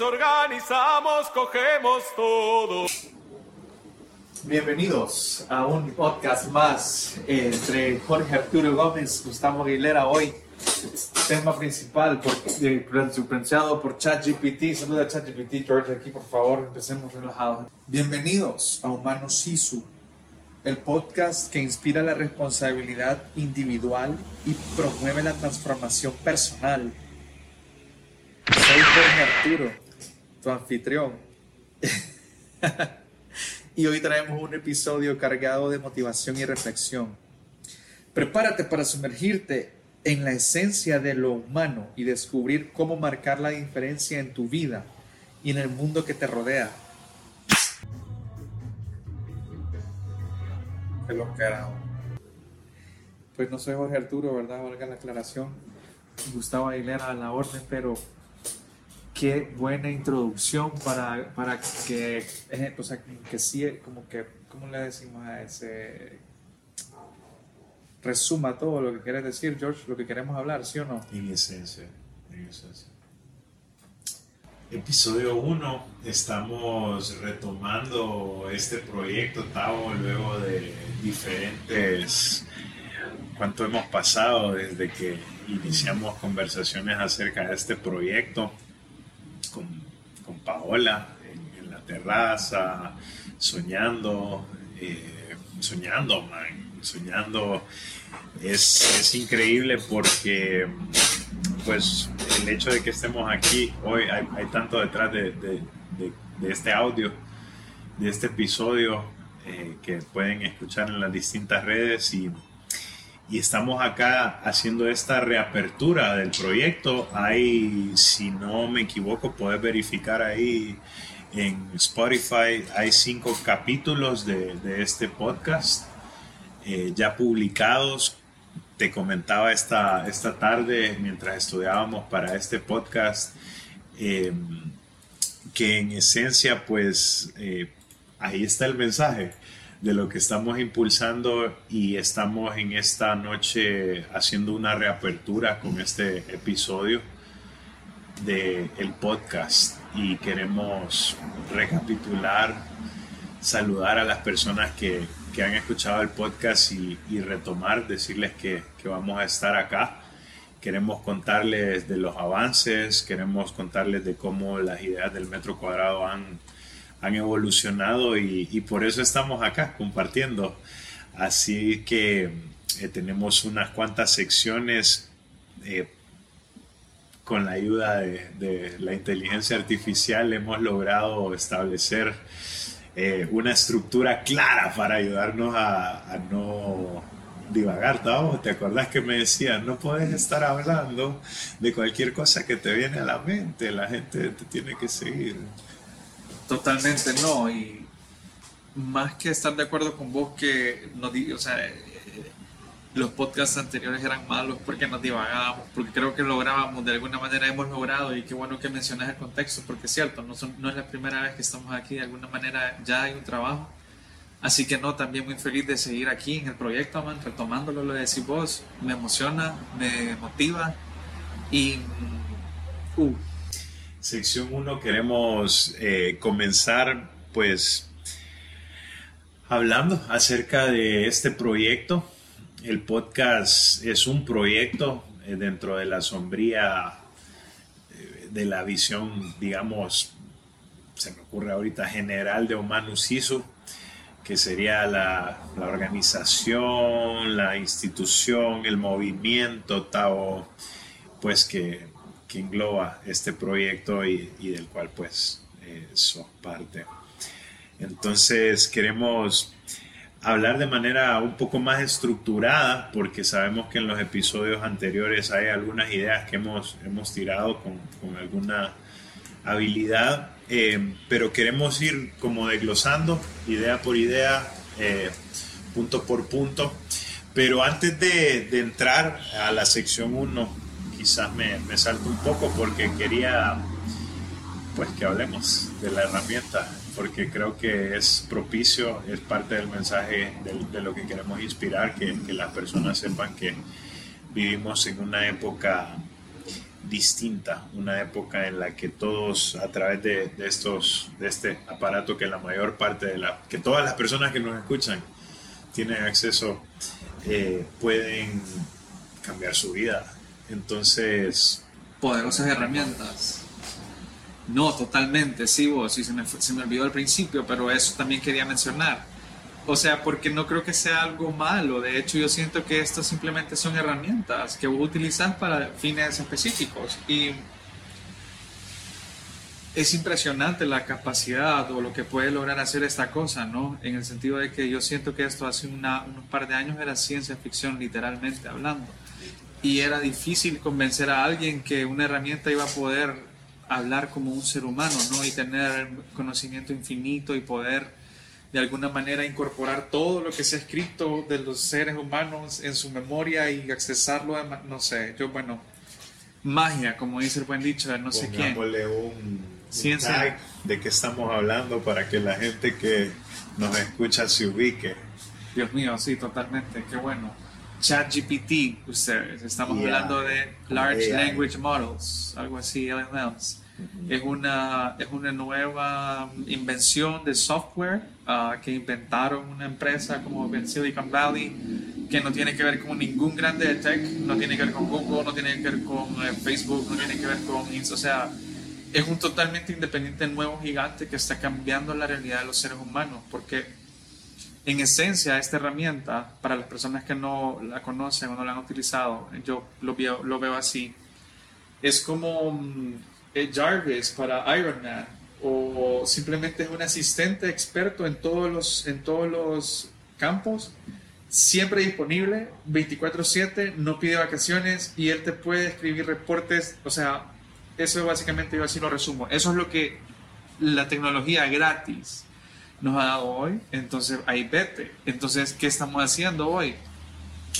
organizamos, cogemos todo. Bienvenidos a un podcast más entre Jorge Arturo Gómez, Gustavo Aguilera hoy. Tema principal por, por ChatGPT. Saluda a ChatGPT, George, aquí por favor, empecemos relajados. Bienvenidos a Humano Sisu, el podcast que inspira la responsabilidad individual y promueve la transformación personal. Soy Jorge Arturo, tu anfitrión. y hoy traemos un episodio cargado de motivación y reflexión. Prepárate para sumergirte en la esencia de lo humano y descubrir cómo marcar la diferencia en tu vida y en el mundo que te rodea. Qué carajo. Pues no soy Jorge Arturo, ¿verdad? Valga la aclaración. Gustavo Aguilera a la orden, pero qué buena introducción para, para que, eh, o sea, que sí, como que, ¿cómo le decimos a ese? Resuma todo lo que quieres decir, George, lo que queremos hablar, ¿sí o no? En esencia, en esencia. Episodio 1, estamos retomando este proyecto, Tavo, luego de diferentes, cuánto hemos pasado desde que iniciamos conversaciones acerca de este proyecto con, con Paola en, la terraza, soñando, eh, soñando, man, soñando. Es, es, increíble porque pues el hecho de que estemos aquí hoy, hay, hay tanto detrás de, de, este audio, de este episodio eh, que pueden escuchar en las distintas redes y y estamos acá haciendo esta reapertura del proyecto. Hay, si no me equivoco, puedes verificar ahí en Spotify, hay cinco capítulos de, este podcast eh, ya publicados. Te comentaba esta, esta tarde mientras estudiábamos para este podcast em, que en esencia pues eh, ahí está el mensaje de lo que estamos impulsando y estamos en esta noche haciendo una reapertura con este episodio del el podcast y queremos recapitular, saludar a las personas que, que han escuchado el podcast y, y retomar, decirles que, que vamos a estar acá. Queremos contarles de los avances, queremos contarles de cómo las ideas del metro cuadrado han han evolucionado y, por eso estamos acá compartiendo. Así que eh, tenemos unas cuantas secciones eh, con la ayuda de, la inteligencia artificial hemos logrado establecer eh, una estructura clara para ayudarnos a, no divagar, ¿Te acordás que me decían, no puedes estar hablando de cualquier cosa que te viene a la mente, la gente te tiene que seguir? Totalmente no, y más que estar de acuerdo con vos que nos, o eh, los podcasts anteriores eran malos porque nos divagábamos, porque creo que lográbamos, de alguna manera hemos logrado, y qué bueno que mencionas el contexto, porque es cierto, no, no es la primera vez que estamos aquí, de alguna manera ya hay un trabajo. Así que no, también muy feliz de seguir aquí en el proyecto, man, retomándolo, lo decís vos, me emociona, me motiva y... Uh, Sección 1 queremos eh, comenzar pues hablando acerca de este proyecto. El podcast es un proyecto eh, dentro de la sombría eh, de la visión, digamos, se me ocurre ahorita general de Humanus Sisu, que sería la, la, organización, la institución, el movimiento, Tao, pues que que engloba este proyecto y, del cual pues eh, sos parte. Entonces queremos hablar de manera un poco más estructurada porque sabemos que en los episodios anteriores hay algunas ideas que hemos, hemos tirado con, con alguna habilidad, eh, pero queremos ir como desglosando idea por idea, eh, punto por punto. Pero antes de, de entrar a la sección 1 quizás me, me salto un poco porque quería pues que hablemos de la herramienta, porque creo que es propicio, es parte del mensaje de, lo que queremos inspirar, que, las personas sepan que vivimos en una época distinta, una época en la que todos a través de, de, estos, de este aparato que la mayor parte de la, que todas las personas que nos escuchan tienen acceso, eh, pueden cambiar su vida. Entonces... Poderosas herramientas. No, totalmente, sí, vos, sí, se me, se me olvidó al principio, pero eso también quería mencionar. O sea, porque no creo que sea algo malo. De hecho, yo siento que estas simplemente son herramientas que vos utilizas para fines específicos. Y es impresionante la capacidad o lo que puede lograr hacer esta cosa, ¿no? En el sentido de que yo siento que esto hace una, unos par de años era ciencia ficción, literalmente hablando. Y era difícil convencer a alguien que una herramienta iba a poder hablar como un ser humano, ¿no? Y tener conocimiento infinito y poder de alguna manera incorporar todo lo que se ha escrito de los seres humanos en su memoria y accesarlo, a, no sé, yo bueno, magia, como dice el buen dicho, no sé quién. un, Ciencia. de qué estamos hablando para que la gente que nos escucha se ubique. Dios mío, sí, totalmente, qué bueno. ChatGPT, ustedes, estamos hablando de Large Language Models, algo así, LLMs. Es una, es una nueva invención de software uh, que inventaron una empresa como en Silicon Valley que no tiene que ver con ningún grande de tech, no tiene que ver con Google, no tiene que ver con eh, Facebook, no tiene que ver con... O sea, es un totalmente independiente nuevo gigante que está cambiando la realidad de los seres humanos porque en esencia esta herramienta, para las personas que no la conocen o no la han utilizado, yo lo veo, lo veo así, es como mm, Jarvis para Iron Man o simplemente es un asistente experto en todos los, en todos los campos, siempre disponible, 24/7, no pide vacaciones y él te puede escribir reportes, o sea, eso básicamente yo así lo resumo, eso es lo que la tecnología gratis nos ha dado hoy, entonces ahí vete, entonces, ¿qué estamos haciendo hoy?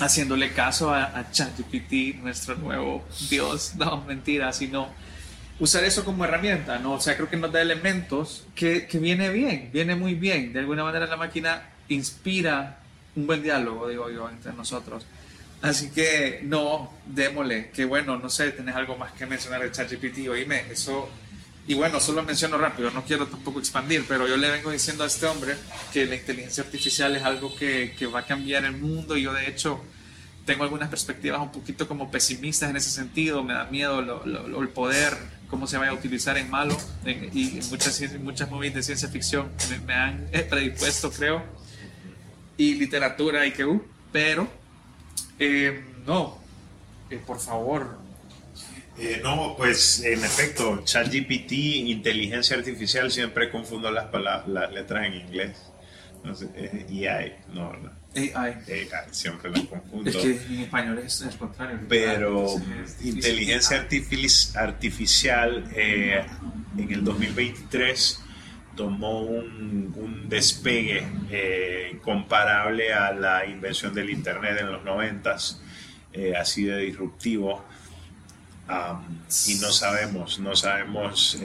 Haciéndole caso a, a ChatGPT, nuestro nuevo Dios, no, mentira, sino usar eso como herramienta, ¿no? O sea, creo que nos da elementos que, que, viene bien, viene muy bien. De alguna manera la máquina inspira un buen diálogo, digo yo, entre nosotros. Así que, no, démosle, que bueno, no sé, tenés algo más que mencionar de ChatGPT, oíme, eso... Y bueno, solo menciono rápido, no quiero tampoco expandir, pero yo le vengo diciendo a este hombre que la inteligencia artificial es algo que, que va a cambiar el mundo y yo de hecho tengo algunas perspectivas un poquito como pesimistas en ese sentido, me da miedo lo, lo, el poder cómo se vaya a utilizar en malo y muchas, muchas movies de ciencia ficción me, han predispuesto, creo, y literatura y que, uh, pero eh, no, eh, por favor. Eh, no, pues en efecto, ChatGPT, inteligencia artificial, siempre confundo las, palabras, las letras en inglés. No sé, EI, no, no AI. siempre la confundo. Es que en español es el contrario. Pero inteligencia artificial eh, en el 2023 tomó un, un despegue eh, comparable a la invención del Internet en los 90, eh, así de disruptivo. Y no sabemos, no sabemos,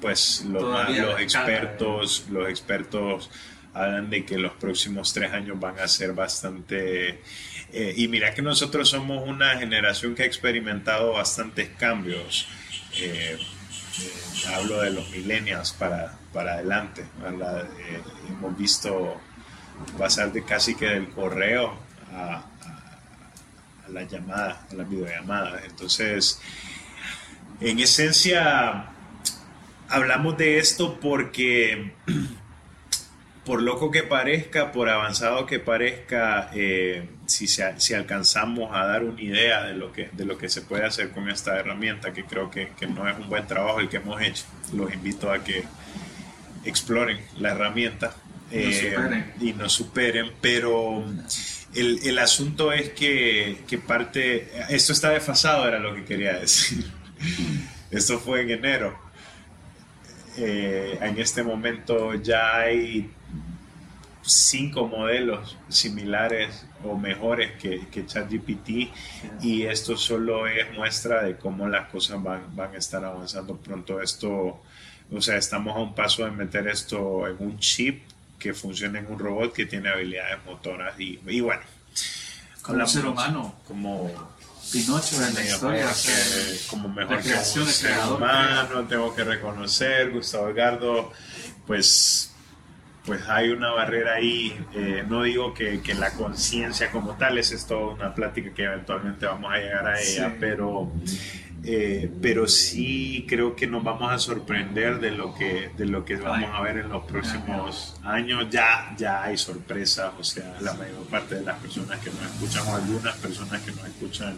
pues los, los expertos, los expertos hablan de que los próximos tres años van a ser bastante... Eh, y mira que nosotros somos una generación que ha experimentado bastantes cambios. Eh, eh, hablo de los millennials para, para adelante. hemos visto pasar de casi que del correo a, a, a la llamada, a la videollamada. Entonces, en esencia, hablamos de esto porque por loco que parezca, por avanzado que parezca, eh, si, si, alcanzamos a dar una idea de lo, que, de lo que se puede hacer con esta herramienta, que creo que, que no es un buen trabajo el que hemos hecho, los invito a que exploren la herramienta eh, y nos superen, pero el, el asunto es que, que, parte, esto está desfasado, era lo que quería decir. Esto fue en enero. Eh, en este momento ya hay cinco modelos similares o mejores que, que ChatGPT y esto solo es muestra de cómo las cosas van, van a estar avanzando pronto. Esto, o sea, estamos a un paso de meter esto en un chip que funcione en un robot que tiene habilidades motoras y, y bueno. Como un ser humano. Como, Pinocho de la historia. que- como mejor que creación un ser humano, tengo que reconocer, Gustavo Edgardo, pues, pues hay una barrera ahí, eh, no digo que, que la conciencia como tal, esa es toda una plática que eventualmente vamos a llegar a ella, Sí. pero, eh, pero sí creo que nos vamos a sorprender de lo que, de lo que vamos a ver en los próximos años, ya, ya hay sorpresas, o sea, la mayor parte de las personas que nos escuchan o algunas personas que nos escuchan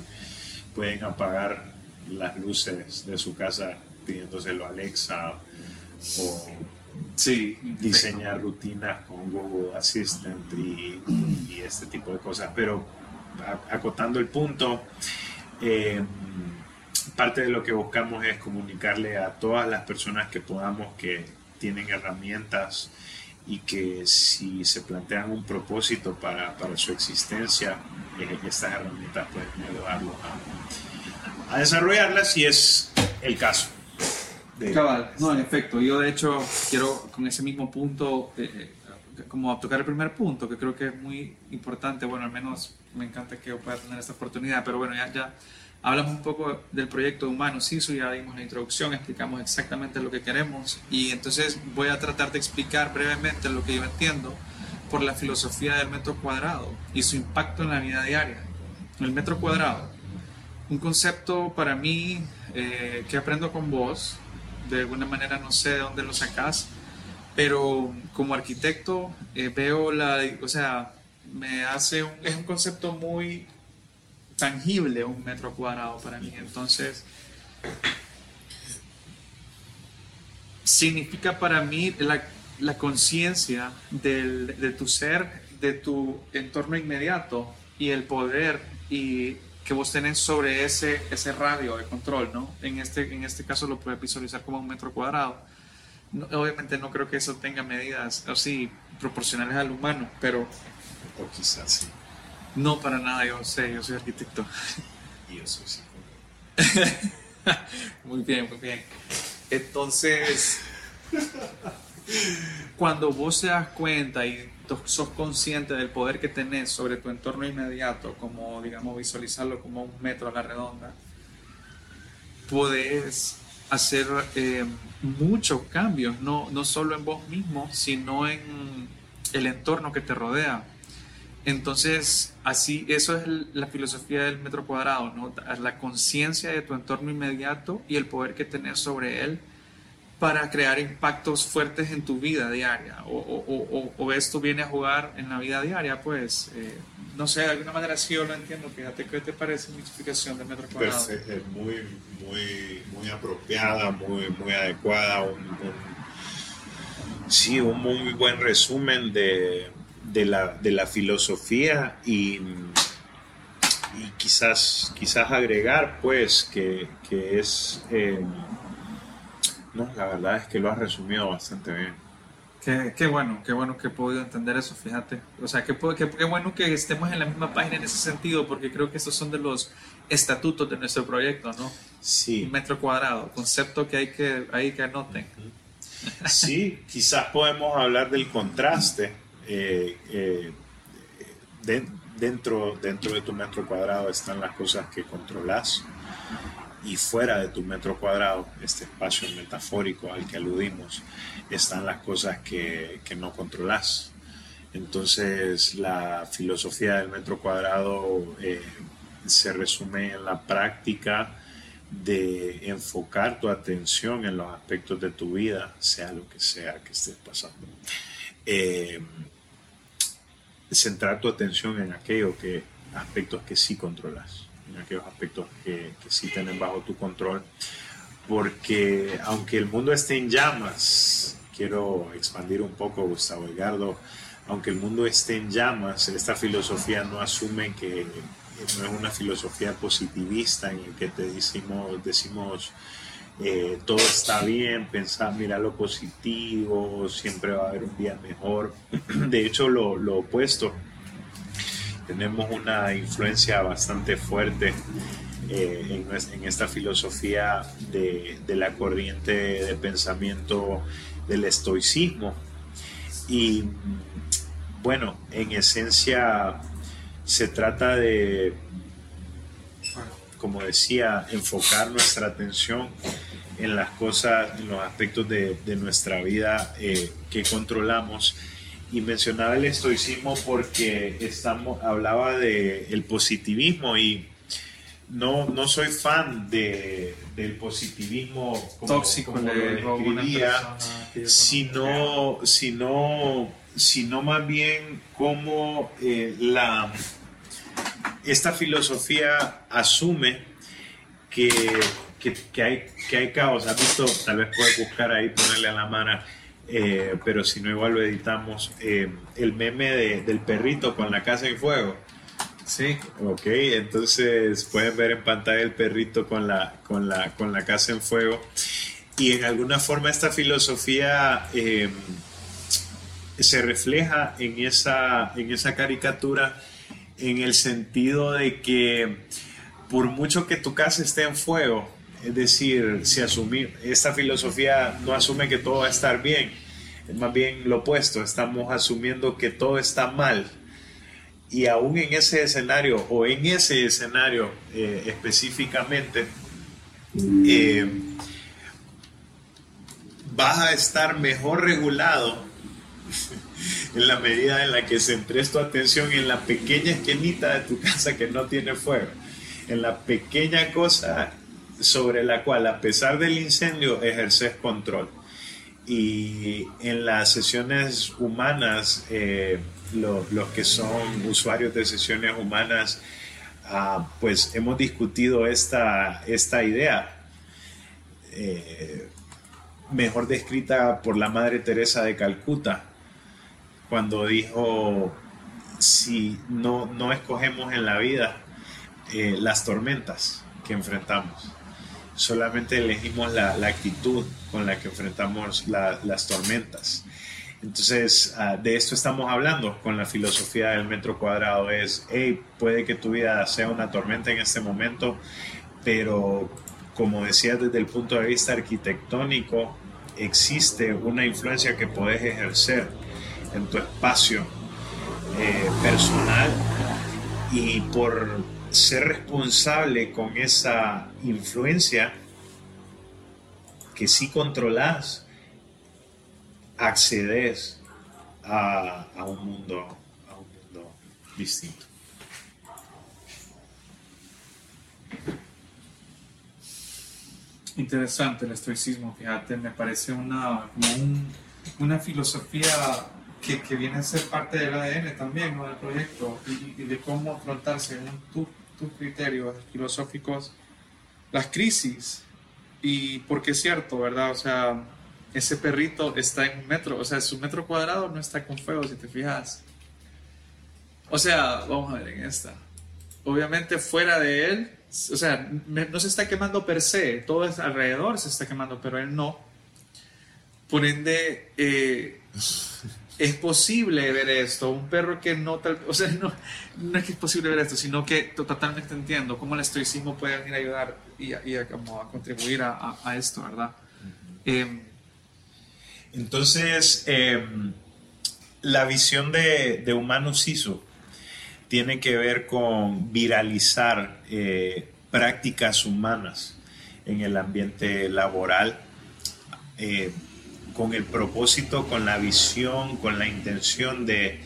pueden apagar las luces de su casa pidiéndoselo a Alexa o sí, diseñar rutinas con Google Assistant y, y este tipo de cosas. Pero acotando el punto, eh, parte de lo que buscamos es comunicarle a todas las personas que podamos que tienen herramientas y que si se plantean un propósito para, para su existencia, eh, estas herramientas pueden ayudarlos a, a desarrollarlas si es el caso. de- Cabal, no, en efecto. Yo, de hecho, quiero con ese mismo punto, eh, eh, como tocar el primer punto, que creo que es muy importante. Bueno, al menos me encanta que yo pueda tener esta oportunidad, pero bueno, ya, ya hablamos un poco del proyecto humano SISU, ya dimos la introducción, explicamos exactamente lo que queremos y entonces voy a tratar de explicar brevemente lo que yo entiendo por la filosofía del metro cuadrado y su impacto en la vida diaria. El metro cuadrado, un concepto para mí eh, que aprendo con vos, de alguna manera no sé de dónde lo sacás, pero como arquitecto eh, veo la, o sea, me hace un, es un concepto muy tangible un metro cuadrado para mí, entonces significa para mí la, la conciencia de tu ser, de tu entorno inmediato y el poder y que vos tenés sobre ese, ese radio de control, ¿no? En este, en este caso lo puedes visualizar como un metro cuadrado. No- obviamente no creo que eso tenga medidas así proporcionales al humano, pero O quizás sí. No para nada, yo sé, yo soy arquitecto. Y eso sí. Muy bien, muy bien. Entonces, cuando vos te das cuenta y sos consciente del poder que tenés sobre tu entorno inmediato, como digamos visualizarlo como un metro a la redonda, podés hacer eh, muchos cambios, no, no solo en vos mismo, sino en el entorno que te rodea. Entonces, así, eso es la filosofía del metro cuadrado, ¿no? La conciencia de tu entorno inmediato y el poder que tenés sobre él para crear impactos fuertes en tu vida diaria. O, o- o- o- esto viene a jugar en la vida diaria, pues, eh, no sé, de alguna manera sí yo lo entiendo. Fíjate, ¿qué te parece mi explicación del metro cuadrado? Perfecto, es muy, muy, muy apropiada, muy, muy adecuada. Sí, un muy buen resumen de, de la, de la filosofía y, y quizás, quizás agregar, pues, que, que es. eh, no, la verdad es que lo has resumido bastante bien. Qué, qué bueno, qué bueno que he podido entender eso, fíjate. O sea, qué, qué- qué bueno que estemos en la misma página en ese sentido, porque creo que estos son de los estatutos de nuestro proyecto, ¿no? Sí, Un metro cuadrado, concepto que hay que, hay que anoten. Sí, quizás podemos hablar del contraste eh, eh, de- dentro, dentro de tu metro cuadrado están las cosas que controlas y fuera de tu metro cuadrado, este espacio metafórico al que aludimos, están las cosas que, que no controlas. Entonces la filosofía del metro cuadrado eh, se resume en la práctica de enfocar tu atención en los aspectos de tu vida, sea lo que sea que estés pasando. Eh, centrar tu atención en aquellos que, aspectos que sí controlas, en aquellos aspectos que, que sí tienen bajo tu control, porque aunque el mundo esté en llamas, quiero expandir un poco, Gustavo Edgardo, aunque el mundo esté en llamas, esta filosofía no asume que no es una filosofía positivista en el que te decimos, decimos eh, todo está bien, pensar, mira lo positivo, siempre va a haber un día mejor. De hecho, lo, opuesto, tenemos una influencia bastante fuerte eh, en esta filosofía de, de la corriente de pensamiento del estoicismo. Y bueno, en esencia se trata de como decía, enfocar nuestra atención en las cosas, en los aspectos de, nuestra vida eh, que controlamos. Y mencionaba el estoicismo porque estamos, hablaba de el positivismo y no, no soy fan de, del positivismo tóxico, como lo describía, sino, sino, sino más bien como eh, la, esta filosofía asume que, que, hay, que hay caos. ¿Has visto? Tal vez puedes buscar ahí, ponerle a la mano, eh, pero si no, igual lo editamos. Eh, el meme del perrito con la casa en fuego. Sí. Ok, entonces pueden ver en pantalla el perrito con la, con la, con la casa en fuego. Y en alguna forma esta filosofía eh, se refleja en esa, en esa caricatura en el sentido de que por mucho que tu casa esté en fuego, es decir, si asumir, esta filosofía no asume que todo va a estar bien, es más bien lo opuesto, estamos asumiendo que todo está mal. Y aún en ese escenario o en ese escenario eh, específicamente, eh, vas a estar mejor regulado en la medida en la que centres tu atención en la pequeña esquinita de tu casa que no tiene fuego, en la pequeña cosa sobre la cual a pesar del incendio ejerces control. Y en las sesiones humanas, eh, los que son usuarios de sesiones humanas, ah, pues hemos discutido esta, esta idea, eh, mejor descrita por la Madre Teresa de Calcuta, cuando dijo, si no, no escogemos en la vida eh, las tormentas que enfrentamos, solamente elegimos la, actitud con la que enfrentamos las tormentas. Entonces, ah, de esto estamos hablando con la filosofía del metro cuadrado. Es, hey, puede que tu vida sea una tormenta en este momento, pero como decía desde el punto de vista arquitectónico, existe una influencia que puedes ejercer en tu espacio eh, personal y por ser responsable con esa influencia que sí controlas, accedes a, un mundo, a un mundo distinto. Interesante el estoicismo, fíjate, me parece una, como una filosofía que, que, viene a ser parte del ADN también ¿no? del proyecto y, de cómo afrontar según tus criterios filosóficos las crisis. Y porque es cierto, ¿verdad? O sea, ese perrito está en un metro, o sea, su metro cuadrado no está con fuego, si te fijas. O sea, vamos a ver en esta. Obviamente fuera de él, o sea, no se está quemando per se, todo es alrededor se está quemando, pero él no. Por ende, eh, es posible ver esto. Un perro que no tal, o sea, no, no es que es posible ver esto, sino que totalmente entiendo cómo el estoicismo puede venir a ayudar y, a, como a contribuir a, a, esto, ¿verdad? Entonces, em, la visión de, de Humanus tiene que ver con viralizar eh, prácticas humanas en el ambiente laboral, eh, con el propósito, con la visión, con la intención de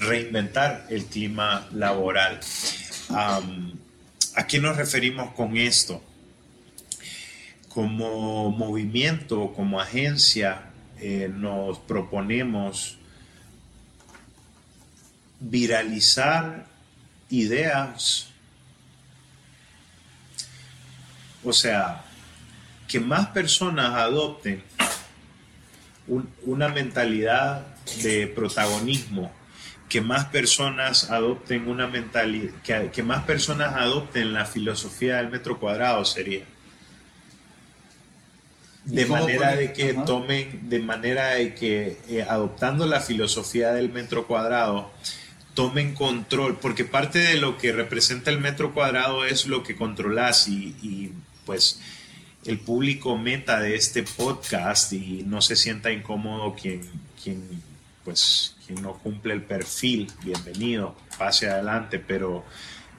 reinventar el clima laboral. ¿A qué nos referimos con esto? como movimiento, como agencia, eh, nos proponemos viralizar ideas, o sea, que más personas adopten una mentalidad de protagonismo, que más personas adopten una mentalidad, que más personas adopten la filosofía del metro cuadrado sería. De manera de que tomen, de manera de que eh, adoptando la filosofía del metro cuadrado, tomen control, porque parte de lo que representa el metro cuadrado es lo que controlas y, pues el público meta de este podcast y no se sienta incómodo quien, quien, pues, quien no cumple el perfil, bienvenido, pase adelante, pero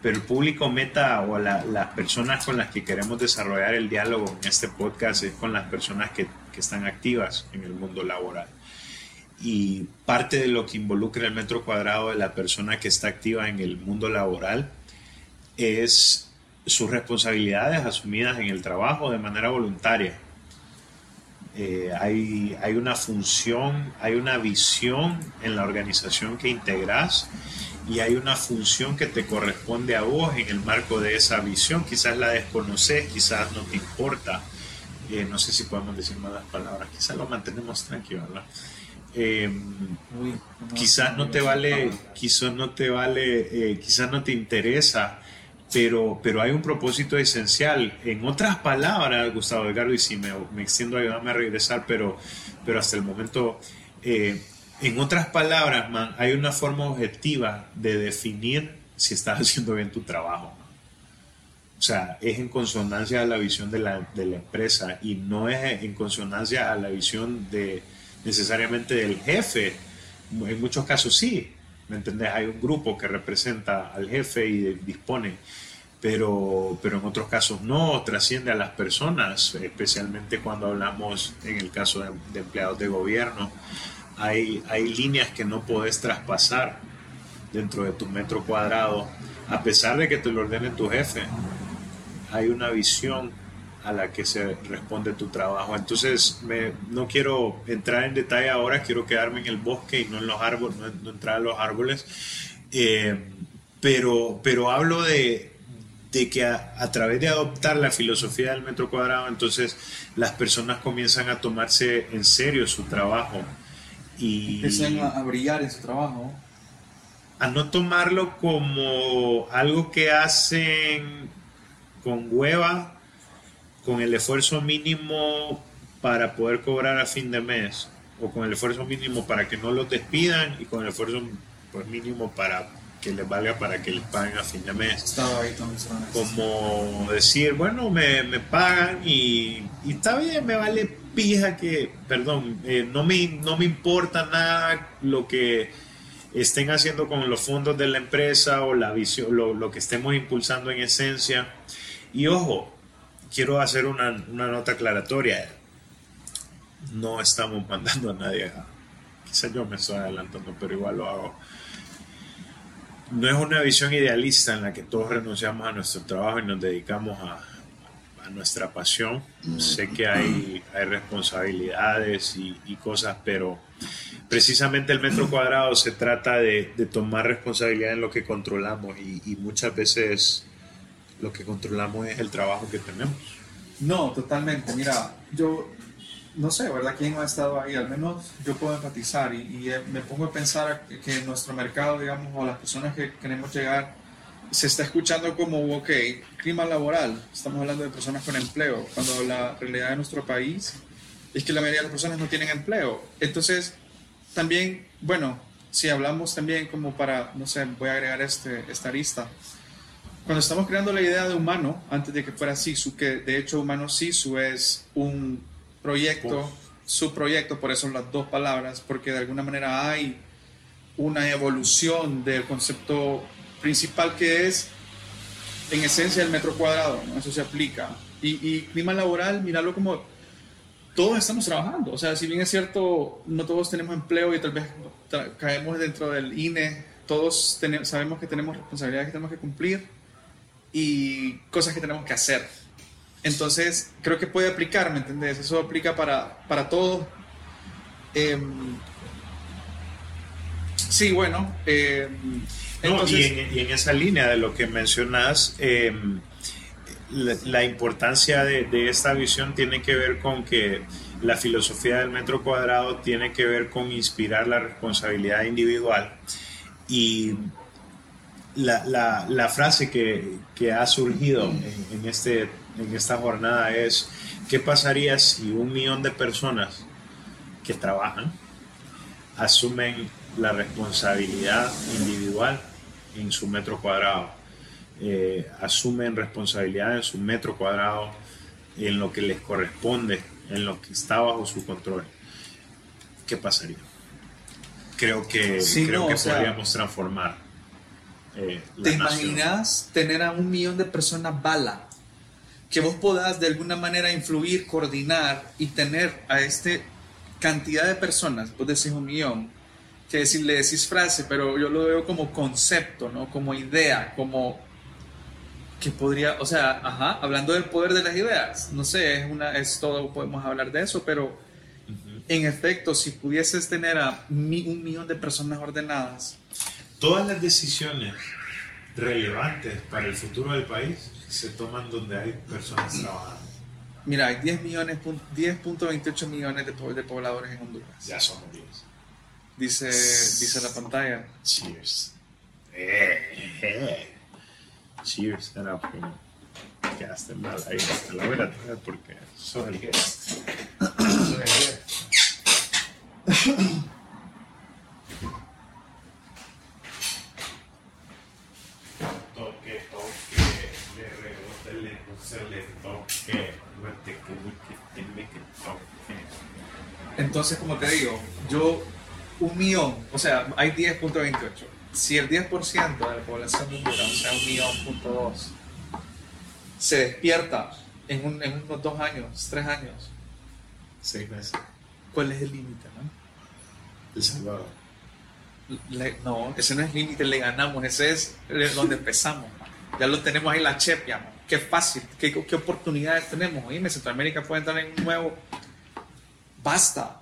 pero el público meta o las personas con las que queremos desarrollar el diálogo en este podcast es con las personas que, que están activas en el mundo laboral. Y parte de lo que involucra el metro cuadrado de la persona que está activa en el mundo laboral es sus responsabilidades asumidas en el trabajo de manera voluntaria. Eh, hay, hay una función, hay una visión en la organización que integras y hay una función que te corresponde a vos en el marco de esa visión. Quizás la desconoces, quizás no te importa. Eh, no sé si podemos decir malas palabras, quizás lo mantenemos tranquilo, ¿verdad? Eh, quizás no te vale, quizás no te vale, quizás no te interesa, pero, pero hay un propósito esencial. En otras palabras, Gustavo Edgardo, y si me, extiendo, ayúdame a regresar, pero, pero hasta el momento en otras palabras, man, hay una forma objetiva de definir si estás haciendo bien tu trabajo. O sea, es en consonancia a la visión de la, de la, empresa y no es en consonancia a la visión de necesariamente del jefe. En muchos casos sí, ¿me entendés? Hay un grupo que representa al jefe y dispone, pero, pero en otros casos no, trasciende a las personas, especialmente cuando hablamos en el caso de, empleados de gobierno hay, líneas que no puedes traspasar dentro de tu metro cuadrado, a pesar de que te lo ordene tu jefe. Hay una visión a la que se responde tu trabajo. Entonces, me, no quiero entrar en detalle ahora, quiero quedarme en el bosque y no en los árboles, no, entrar a los árboles. Eh, pero, pero hablo de, que a, a, través de adoptar la filosofía del metro cuadrado, entonces las personas comienzan a tomarse en serio su trabajo y empiezan a, brillar en su trabajo. A no tomarlo como algo que hacen con hueva, con el esfuerzo mínimo para poder cobrar a fin de mes, o con el esfuerzo mínimo para que no los despidan y con el esfuerzo pues, mínimo para que les valga para que les paguen a fin de mes. Como decir, bueno, me, me pagan y, y, está bien, me vale pija que, perdón, eh, no, me, no me importa nada lo que estén haciendo con los fondos de la empresa o la visión, lo, lo que estemos impulsando en esencia. Y ojo, quiero hacer una, una nota aclaratoria. No estamos mandando a nadie a... Quizás yo me estoy adelantando, pero igual lo hago no es una visión idealista en la que todos renunciamos a nuestro trabajo y nos dedicamos a, nuestra pasión. Sé que hay, hay responsabilidades y, cosas, pero precisamente el metro cuadrado se trata de, tomar responsabilidad en lo que controlamos y, muchas veces lo que controlamos es el trabajo que tenemos. No, totalmente. Mira, yo no sé, ¿verdad? ¿Quién ha estado ahí? Al menos yo puedo enfatizar y, eh, me pongo a pensar que nuestro mercado, digamos, o las personas que queremos llegar, se está escuchando como, ok, clima laboral, estamos hablando de personas con empleo, cuando la realidad de nuestro país es que la mayoría de las personas no tienen empleo. Entonces, también, bueno, si hablamos también como para, no sé, voy a agregar este, esta lista. Cuando estamos creando la idea de humano, antes de que fuera SISU, que de hecho humano SISU es un proyecto, su proyecto, por eso las dos palabras, porque de alguna manera hay una evolución del concepto principal que es, en esencia, el metro cuadrado, eso se aplica. Y, clima laboral, mirarlo como todos estamos trabajando. O sea, si bien es cierto, no todos tenemos empleo y tal vez caemos dentro del INE, todos tenemos, sabemos que tenemos responsabilidades que tenemos que cumplir y cosas que tenemos que hacer. Entonces, creo que puede aplicar, ¿me entendés? Eso aplica para, para todo. Em, sí, bueno. Em, y, en, esa línea de lo que mencionas, em, la, importancia de, de, esta visión tiene que ver con que la filosofía del metro cuadrado tiene que ver con inspirar la responsabilidad individual. Y la, la, la frase que, que, ha surgido en, en este en esta jornada es qué pasaría si un millón de personas que trabajan asumen la responsabilidad individual en su metro cuadrado, eh, asumen responsabilidad en su metro cuadrado, en lo que les corresponde, en lo que está bajo su control. ¿Qué pasaría? Creo que, creo que podríamos transformar eh, ¿Te imaginas tener a un millón de personas bala? Que vos podás de alguna manera influir, coordinar y tener a este cantidad de personas, vos decís un millón, que decir, le decís frase, pero yo lo veo como concepto, ¿no? Como idea, como que podría, o sea, ajá, hablando del poder de las ideas, no sé, es una, es todo, podemos hablar de eso, pero en efecto, si pudieses tener a mi- un millón de personas ordenadas, Todas las decisiones relevantes para el futuro del país se toman donde hay personas trabajando. Mira, hay 10 millones, pun- 10.28 millones de, po- de pobladores en Honduras. Ya somos 10. Dice, dice la pantalla. Cheers. Eh, eh. Cheers, era como quedaste mal ahí. Te la voy a traer porque sos el guest. Toque, toque, le rebote, le puse, le toque, no te que que tiene que toque. Entonces, como te digo, yo, un millón, o sea, hay 10.28. Si el 10% de la población de Honduras, o sea, un millón punto dos, se despierta en, un- en unos dos años, tres años, Seis meses. ¿cuál es el límite? No? El Salvador. Le- no, ese no es límite, le ganamos, ese es de donde empezamos. Ya lo tenemos ahí la chepia, ¿no? Qué fácil, qué, qué oportunidades tenemos. Oíme, Centroamérica puede entrar en un nuevo. Basta.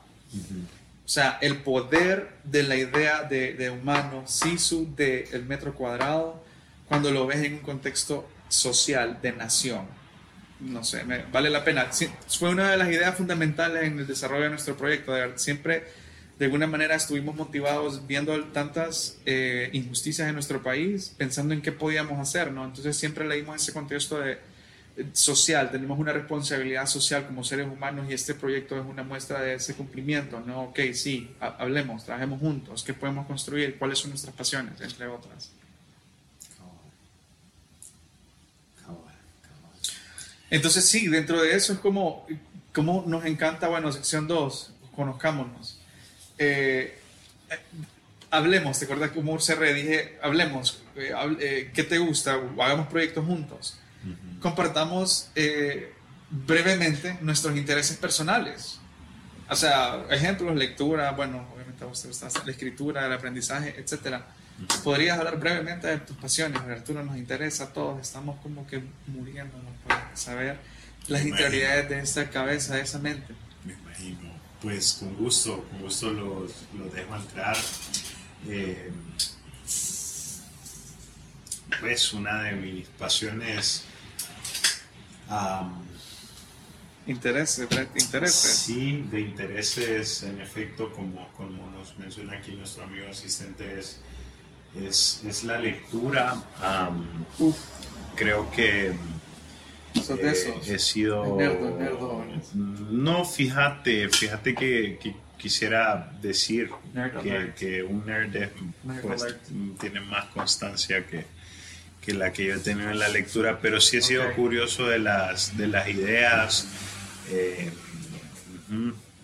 O sea, el poder de la idea de, de humano, SISU, del metro cuadrado, cuando lo ves en un contexto social, de nación. No sé, vale la pena. Fue una de las ideas fundamentales en el desarrollo de nuestro proyecto. de siempre, de alguna manera, estuvimos motivados viendo tantas eh, injusticias en nuestro país, pensando en qué podíamos hacer, ¿no? Entonces siempre leímos ese contexto de, eh, social, tenemos una responsabilidad social como seres humanos y este proyecto es una muestra de ese cumplimiento, ¿no? Ok, sí, ha- hablemos, trabajemos juntos, ¿qué podemos construir? ¿Cuáles son nuestras pasiones? Entre otras. Entonces sí, dentro de eso es como, como nos encanta, bueno, sección 2, conozcámonos. Eh, eh, hablemos, ¿te acuerdas como Urcerre dije, hablemos, eh, hable- eh, ¿qué te gusta? Hagamos proyectos juntos. Compartamos brevemente nuestros intereses personales. O sea, ejemplos, lectura, bueno, obviamente a usted gusta la escritura, el aprendizaje, etcétera. Podrías hablar brevemente de tus pasiones, Arturo, nos interesa a todos, estamos como que muriéndonos por saber las interioridades de esta cabeza, de esa mente. Pues con gusto, con gusto los, los dejo entrar. Eh, pues una de mis pasiones, am, Intereses, intereses. sí, de intereses, en efecto, como, como nos menciona aquí nuestro amigo asistente, es, es, es la lectura. Creo que sos de esos. he sido. Nerdo, nerdo. No, fíjate, fíjate que, que quisiera decir que, que un nerd es, Nerd pues, tiene más constancia que, que la que yo he tenido en la lectura, pero sí he sido curioso de las, de las ideas. eh,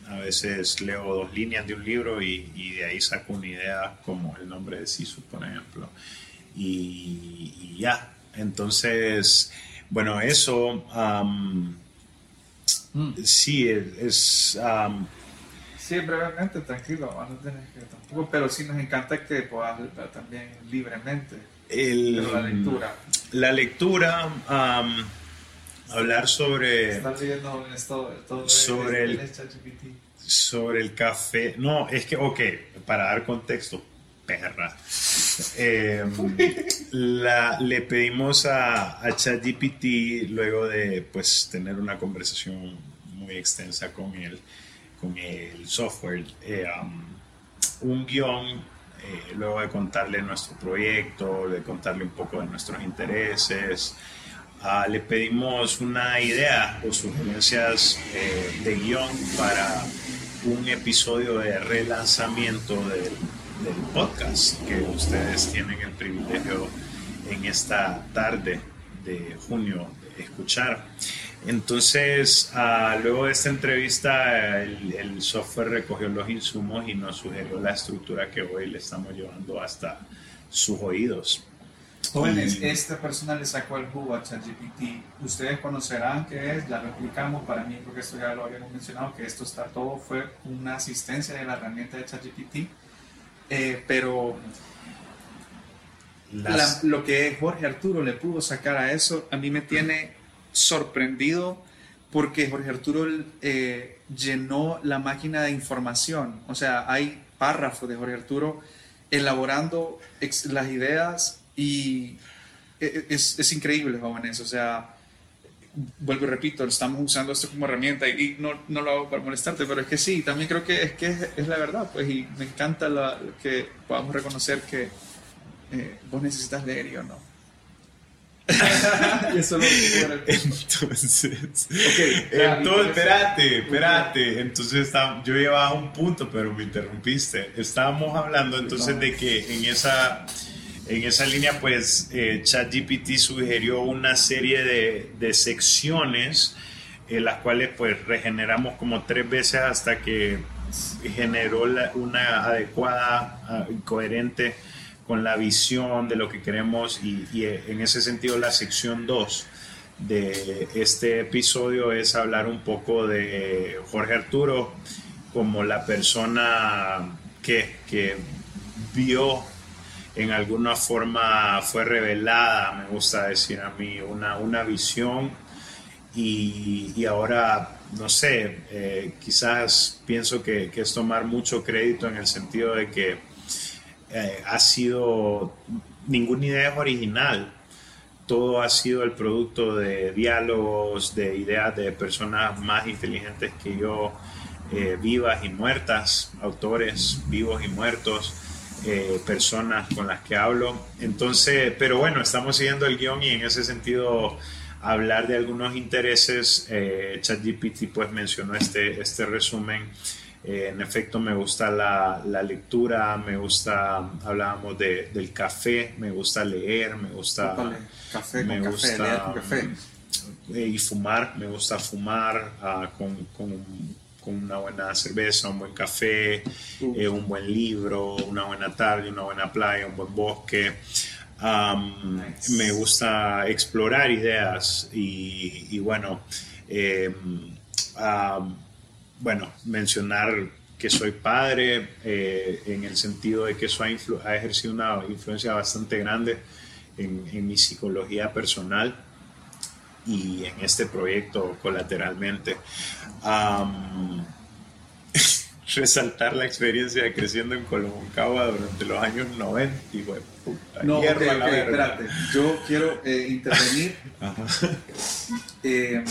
a veces leo dos líneas de un libro y, y de ahí saco una idea como el nombre de Sisu, por ejemplo. Y, y ya. Entonces, bueno, eso Mm. sí es, es, am, Sí, brevemente, tranquilo, no tenés que tampoco, pero sí nos encanta que puedas también libremente. el- Pero la lectura. la lectura, am, hablar sobre, Estás leyendo en esto, todo Sobre el- ChatGPT. sobre el café. No, es que, ok, para dar contexto, perra. Eh, la- le pedimos a, a ChatGPT luego de pues tener una conversación muy extensa con él, con el software, eh, um, un guion, eh, luego de contarle nuestro proyecto, de contarle un poco de nuestros intereses. Ah, le pedimos una idea o sugerencias eh, de guion para un episodio de relanzamiento del, del podcast que ustedes tienen el privilegio en esta tarde de junio de escuchar. Entonces, ah, luego de esta entrevista, el, el software recogió los insumos y nos sugirió la estructura que hoy le estamos llevando hasta sus oídos. Jóvenes, esta persona le sacó el jugo a ChatGPT. Ustedes conocerán qué es, la replicamos para mí, porque esto ya lo habíamos mencionado, que esto está todo, fue una asistencia de la herramienta de ChatGPT. Eh, pero lo que Jorge Arturo le pudo sacar a eso, a mí me tiene sorprendido porque Jorge Arturo eh, llenó la máquina de información. O sea, hay párrafos de Jorge Arturo elaborando las ideas y e, e, es, es, increíble, jóvenes. O sea, vuelvo y repito, estamos usando esto como herramienta y no, no, lo hago para molestarte, pero es que sí, también creo que es que es, la verdad, pues, y me encanta la, que podamos reconocer que eh, vos necesitas leer y yo no. eso lo Entonces, okay, entonces espérate, espérate. Entonces yo llevaba un punto, pero me interrumpiste. Estábamos hablando entonces de que en esa en esa línea, pues eh, ChatGPT sugirió una serie de, secciones, en las cuales pues regeneramos como tres veces hasta que generó una adecuada ah, y coherente con la visión de lo que queremos y, y en ese sentido la sección 2 de este episodio es hablar un poco de Jorge Arturo como la persona que, que vio en alguna forma fue revelada, me gusta decir a mí, una, una visión. Y, y ahora, no sé, eh, quizás pienso que, es tomar mucho crédito en el sentido de que eh, ha sido, ninguna idea es original, todo ha sido el producto de diálogos, de ideas de personas más inteligentes que yo, eh, vivas y muertas, autores vivos y muertos eh, personas con las que hablo. Entonces, pero bueno, estamos siguiendo el guion y en ese sentido hablar de algunos intereses. Eh, ChatGPT pues mencionó este, este resumen. Eh, en efecto, me gusta la, la, lectura, me gusta, hablábamos de, del café, me gusta leer, me gusta... Café, me gusta, café. y fumar, me gusta fumar uh, con, con con una buena cerveza, un buen café, eh, un buen libro, una buena tarde, una buena playa, un buen bosque. Me gusta explorar ideas y, bueno, em, bueno, mencionar que soy padre eh, en el sentido de que eso ha, ejercido una influencia bastante grande en, mi psicología personal y en este proyecto colateralmente. resaltar la experiencia de creciendo en Colombocagua durante los años 90 y bueno, no, espérate, yo quiero eh, intervenir. Eh,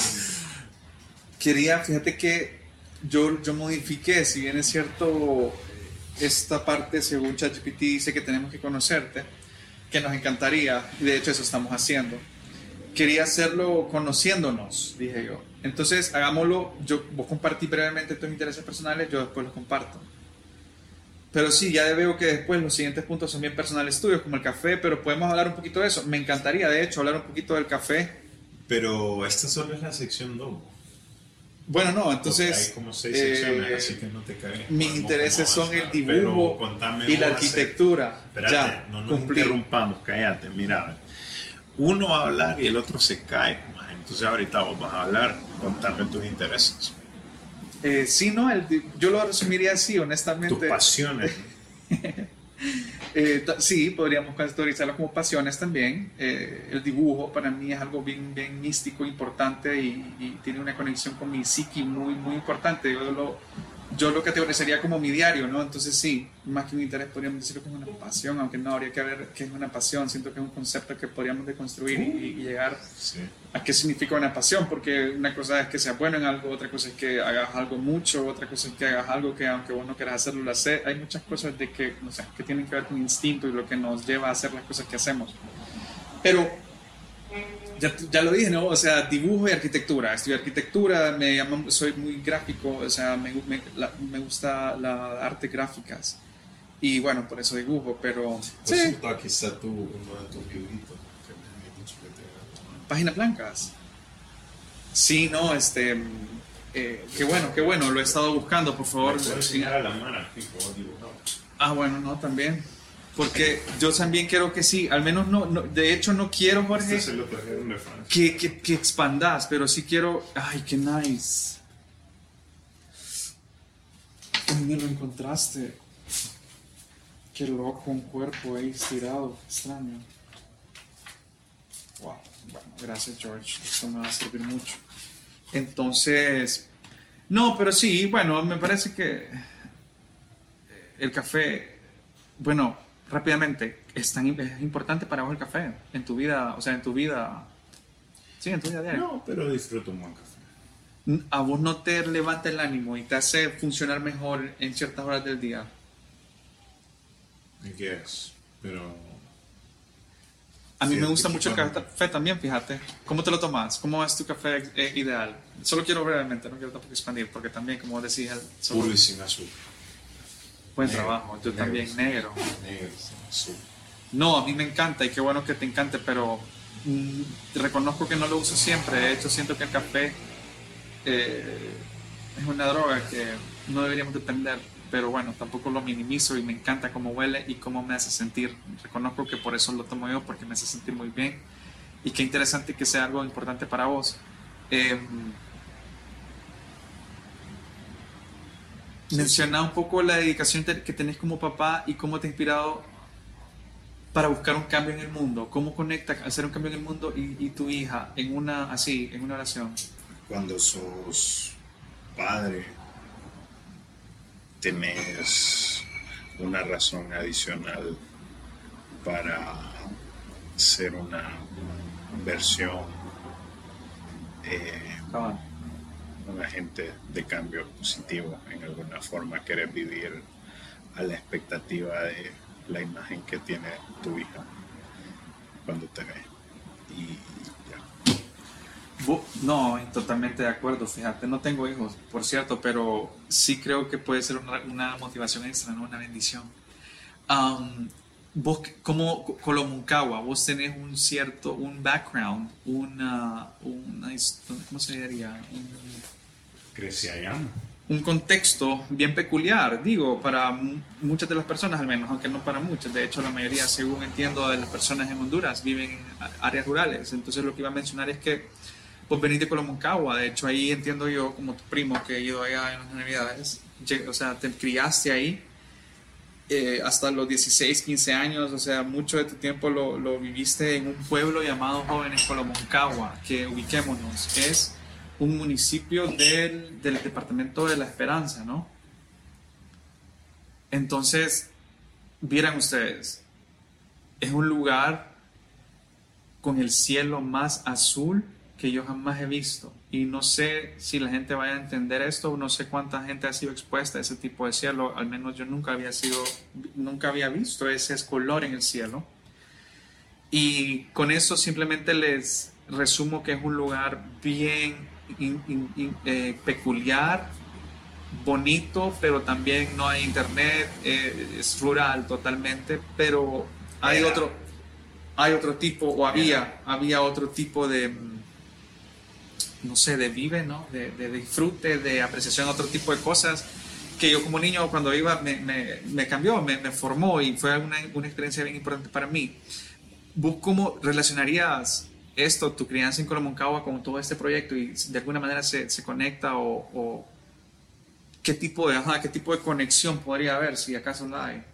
quería, fíjate que yo, yo modifiqué, si bien es cierto, esta parte según ChatGPT dice que tenemos que conocerte, que nos encantaría, y de hecho eso estamos haciendo quería hacerlo conociéndonos, dije yo. Entonces, hagámoslo, yo, vos compartí brevemente tus intereses personales, yo después los comparto. Pero sí, ya veo que después los siguientes puntos son bien personales tuyos, como el café, pero podemos hablar un poquito de eso. Me encantaría, de hecho, hablar un poquito del café. Pero esta solo es la sección 2. Bueno, no, entonces... hay como seis secciones, eh, así que no te caes. Mis intereses son el dibujo y la arquitectura. Espérate, ya, no nos interrumpamos, cállate, mira uno va a hablar y el otro se cae. Entonces ahorita vos vas a hablar, contarme tus intereses. Eh, sí, no, yo lo resumiría así, honestamente. Tus pasiones. eh, sí, podríamos categorizarlo como pasiones también. Eh, el dibujo para mí es algo bien, bien místico, importante y, y, tiene una conexión con mi psiqui muy, muy importante. Yo lo, yo lo categorizaría como mi diario, ¿no? Entonces sí, más que un interés podríamos decirlo como una pasión, aunque no habría que ver qué es una pasión, siento que es un concepto que podríamos deconstruir y, llegar a qué significa una pasión, porque una cosa es que seas bueno en algo, otra cosa es que hagas algo mucho, otra cosa es que hagas algo que aunque vos no quieras hacerlo, lo haces. Hay muchas cosas de que, no sé, que tienen que ver con instinto y lo que nos lleva a hacer las cosas que hacemos. Pero ya, ya, lo dije, ¿no? O sea, dibujo y arquitectura. Estudio arquitectura, me llamo, soy muy gráfico, o sea, me, me, me gusta la arte gráficas. Y bueno, por eso dibujo, pero... Sí. Aquí está tu, uno de tus libritos que me dicho que te... Páginas blancas. Sí, no, este... Eh, qué bueno, qué bueno, lo he estado buscando, por favor. ¿Me enseñar a la mano, Ah, bueno, no, también. Porque yo también quiero que sí, al menos no, no- de hecho no quiero, Jorge, Este lo de Francia. que, que, que expandas, pero sí quiero. Ay, qué nice. ¿Dónde lo encontraste? Qué loco, un cuerpo ahí estirado, extraño. Wow, bueno, gracias George, esto me va a servir mucho. Entonces, no, pero sí, bueno, me parece que el café, bueno, rápidamente, es tan es importante para vos el café en tu vida, o sea, en tu vida, sí, en tu vida diaria. No, pero disfruto un buen café. A vos no te levanta el ánimo y te hace funcionar mejor en ciertas horas del día. I guess. Pero A mí me Fíjate gusta mucho el café también, fíjate. ¿Cómo te lo tomas? ¿Cómo es tu café eh, ideal? Solo quiero brevemente, no quiero tampoco expandir, porque también, como decía, solo- puro y sin azúcar. Buen negro, trabajo. Yo negro, también, negro. Negro azúcar. No, a mí me encanta y qué bueno que te encante, pero mm, reconozco que no lo uso siempre. De hecho, siento que el café eh, es una droga que no deberíamos depender. Pero bueno, tampoco lo minimizo y me encanta cómo huele y cómo me hace sentir. Reconozco que por eso lo tomo yo, porque me hace sentir muy bien. Y qué interesante que sea algo importante para vos. Eh, Menciona un poco la dedicación que tenés como papá y cómo te ha inspirado para buscar un cambio en el mundo. ¿Cómo conecta hacer un cambio en el mundo y, y tu hija en una así, en una oración? Cuando sos padre, tenés una razón adicional para ser una versión, eh, un agente de cambio positivo en alguna forma. Querés vivir a la expectativa de la imagen que tiene tu hija cuando te ve. Y ya. No, totalmente de acuerdo, fíjate, no tengo hijos, por cierto, pero sí creo que puede ser una, una motivación extra, ¿no? una bendición. Am, vos, como Colomuncagua, vos tenés un cierto, un background, una, una ¿cómo se diría? Un- Crecí allá. un contexto bien peculiar, digo, para mu- muchas de las personas al menos, aunque no para muchas. De hecho, la mayoría, según entiendo, de las personas en Honduras viven en áreas rurales. Entonces, lo que iba a mencionar es que vos venís de Colomoncagua. De hecho, ahí entiendo yo, como tu primo que he ido allá en las navidades, o sea, te criaste ahí eh, hasta los 16, 15 años. O sea, mucho de tu tiempo lo, viviste en un pueblo llamado Jóvenes Colomoncagua, que ubiquémonos, es un municipio del, del departamento de la Esperanza, ¿no? Entonces, vieran ustedes, es un lugar con el cielo más azul que yo jamás he visto. Y no sé si la gente vaya a entender esto, no sé cuánta gente ha sido expuesta a ese tipo de cielo, al menos yo nunca había sido, nunca había visto ese color en el cielo. Y con eso simplemente les resumo que es un lugar bien in- in- in- eh, peculiar, bonito, pero también no hay internet, eh, es rural totalmente, pero hay Era. otro, hay otro tipo, o había, había otro tipo de, no sé, de vive, ¿no? De, de disfrute, de apreciación, otro tipo de cosas que yo como niño cuando iba me, me, cambió, me, formó y fue una, una experiencia bien importante para mí. ¿Vos cómo relacionarías esto, tu crianza en Colomoncagua, con todo este proyecto y de alguna manera se, se conecta o, qué, tipo de, qué tipo de conexión podría haber si acaso la hay?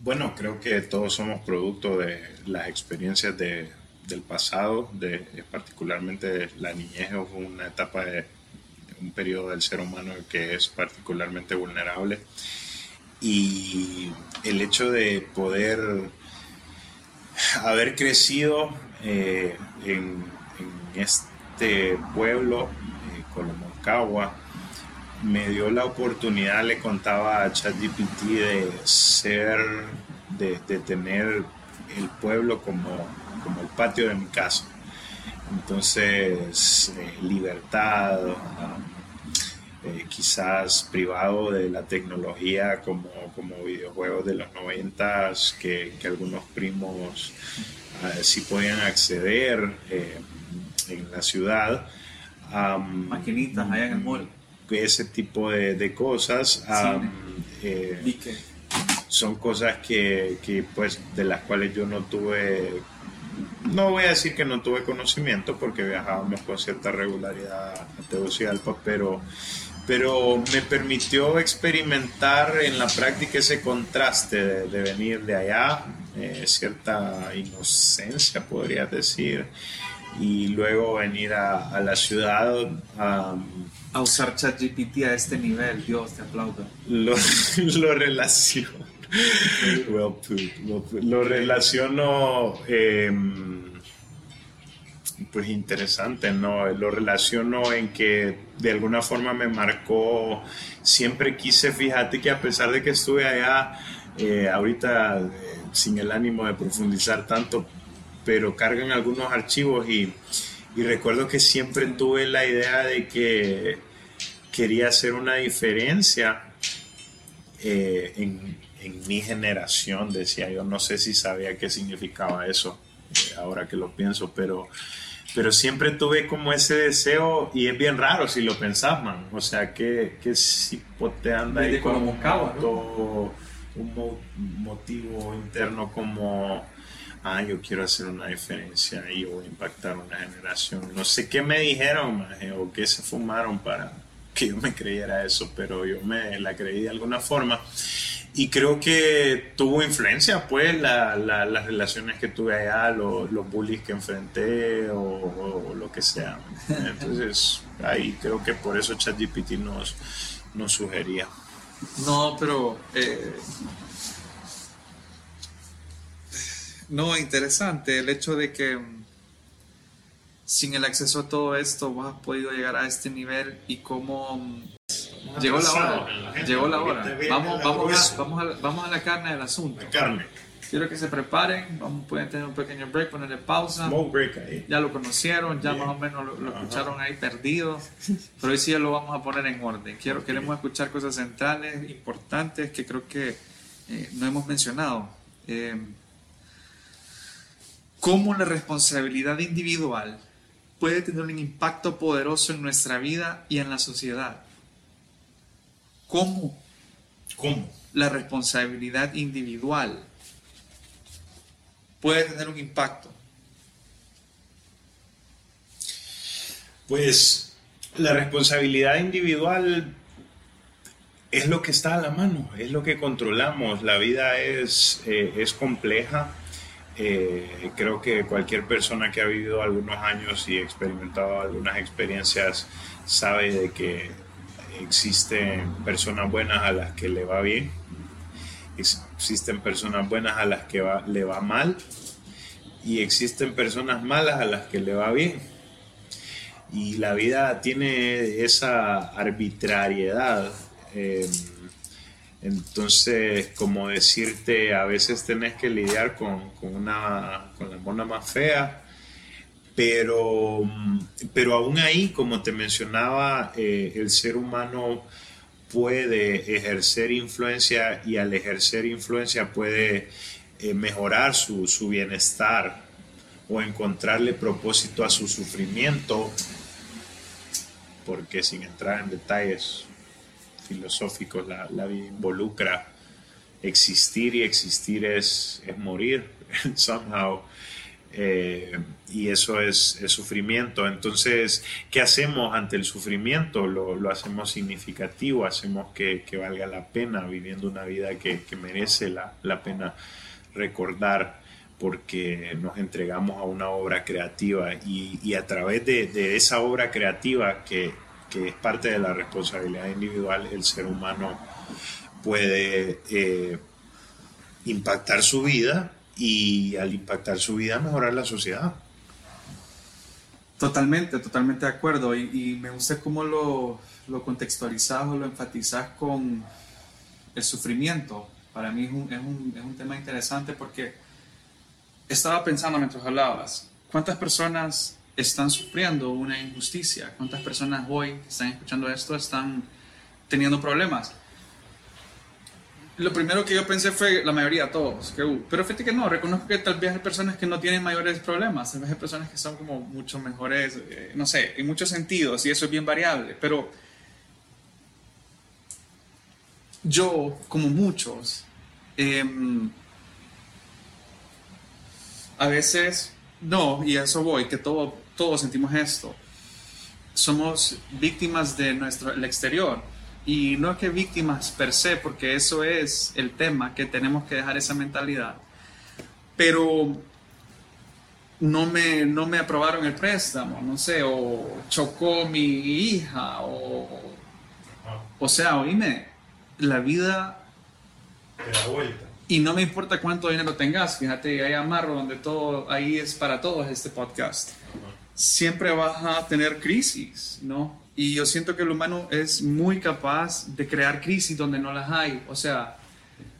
Bueno, creo que todos somos producto de las experiencias de, del pasado, de, particularmente la niñez, es una etapa de un periodo del ser humano que es particularmente vulnerable. Y el hecho de poder haber crecido eh, en, en este pueblo, eh, Colomoncagua, me dio la oportunidad, le contaba a ChatGPT, de ser, de, de tener el pueblo como, como el patio de mi casa. Entonces, eh, libertad, ah, eh, quizás privado de la tecnología como, como videojuegos de los noventas que, que algunos primos ah, sí podían acceder eh, en la ciudad. Maquinitas allá en el mall. ese tipo de, de cosas. Dique. son cosas que, que, pues de las cuales yo no tuve no voy a decir que no tuve conocimiento porque viajábamos con cierta regularidad a Tegucigalpa, pero, pero me permitió experimentar en la práctica ese contraste de, venir de allá, eh, cierta inocencia podría decir, y luego venir a, la ciudad a, usar ChatGPT a este nivel, Dios te aplaudo. Lo, lo relaciono. Lo relaciono em, pues interesante, ¿no? Lo relaciono en que de alguna forma me marcó, siempre quise, fíjate que a pesar de que estuve allá, eh, ahorita eh, sin el ánimo de profundizar tanto, pero cargan algunos archivos y, y recuerdo que siempre tuve la idea de que quería hacer una diferencia eh, en, en, mi generación, decía yo, no sé si sabía qué significaba eso, ahora que lo pienso, pero pero siempre tuve como ese deseo y es bien raro si lo pensás, man. O sea, que, que si te anda ahí con un motivo interno como, ah, yo quiero hacer una diferencia y voy a impactar una generación. No sé qué me dijeron, man, o qué se fumaron para que yo me creyera eso, pero yo me la creí de alguna forma y creo que tuvo influencia, pues, la, las relaciones que tuve allá, los bullies que enfrenté o, lo que sea. Entonces, ahí creo que por eso ChatGPT nos, nos sugería. No, pero... Eh, no, interesante el hecho de que mm, sin el acceso a todo esto vos has podido llegar a este nivel y cómo mm, Llegó la hora. Llegó la hora. Vamos, vamos, a, vamos, a, vamos a la carne del asunto. carne. Quiero que se preparen, vamos, pueden tener un pequeño break, ponerle pausa. break ahí. Ya lo conocieron, ya más o menos lo, escucharon ahí perdido, pero hoy sí ya lo vamos a poner en orden. Quiero, Queremos escuchar cosas centrales, importantes, que creo que eh, no hemos mencionado. Eh, cómo la responsabilidad individual puede tener un impacto poderoso en nuestra vida y en la sociedad cómo, ¿Cómo? la responsabilidad individual puede tener un impacto. Pues la responsabilidad individual es lo que está a la mano, es lo que controlamos. La vida es, eh, es compleja. Eh, creo que cualquier persona que ha vivido algunos años y experimentado algunas experiencias sabe de que existen personas buenas a las que le va bien, existen personas buenas a las que le va mal y existen personas malas a las que le va bien. Y la vida tiene esa arbitrariedad. Em, entonces, como decirte, a veces tenés que lidiar con, una, con la mona más fea pero, pero aún ahí, como te mencionaba, eh, el ser humano puede ejercer influencia y al ejercer influencia puede eh, mejorar su, su, bienestar o encontrarle propósito a su sufrimiento, porque sin entrar en detalles filosóficos, la, la vida involucra existir y existir es, es morir, somehow. Eh, y eso es, sufrimiento. Entonces, ¿qué hacemos ante el sufrimiento? Lo, hacemos significativo, hacemos que, valga la pena, viviendo una vida que, merece la, pena recordar porque nos entregamos a una obra creativa y, a través de, esa obra creativa que, es parte de la responsabilidad individual, el ser humano puede eh, impactar su vida y al impactar su vida mejorar la sociedad. Totalmente, totalmente de acuerdo. Y, me gusta cómo lo, lo contextualizas o lo enfatizas con el sufrimiento. Para mí es un, es, un, es un, tema interesante porque estaba pensando mientras hablabas, ¿cuántas personas están sufriendo una injusticia? ¿Cuántas personas hoy que están escuchando esto están teniendo problemas? Lo primero que yo pensé fue la mayoría, todos. Pero fíjate que no, reconozco que tal vez hay personas que no tienen mayores problemas, tal vez hay personas que son como mucho mejores, eh, no sé, en muchos sentidos, y eso es bien variable. Pero yo, como muchos, Em, a veces, no, y a eso voy, que todo, todos sentimos esto. Somos víctimas de nuestro el exterior. Y no que víctimas per se, porque eso es el tema, que tenemos que dejar esa mentalidad. Pero no me, no me aprobaron el préstamo, no sé, o chocó mi hija, o, o sea, oíme, la vida... Te da vuelta. Y no me importa cuánto dinero tengas, fíjate, hay amarro donde todo, ahí es para todos este podcast. Siempre vas a tener crisis, ¿no? Y yo siento que el humano es muy capaz de crear crisis donde no las hay. O sea,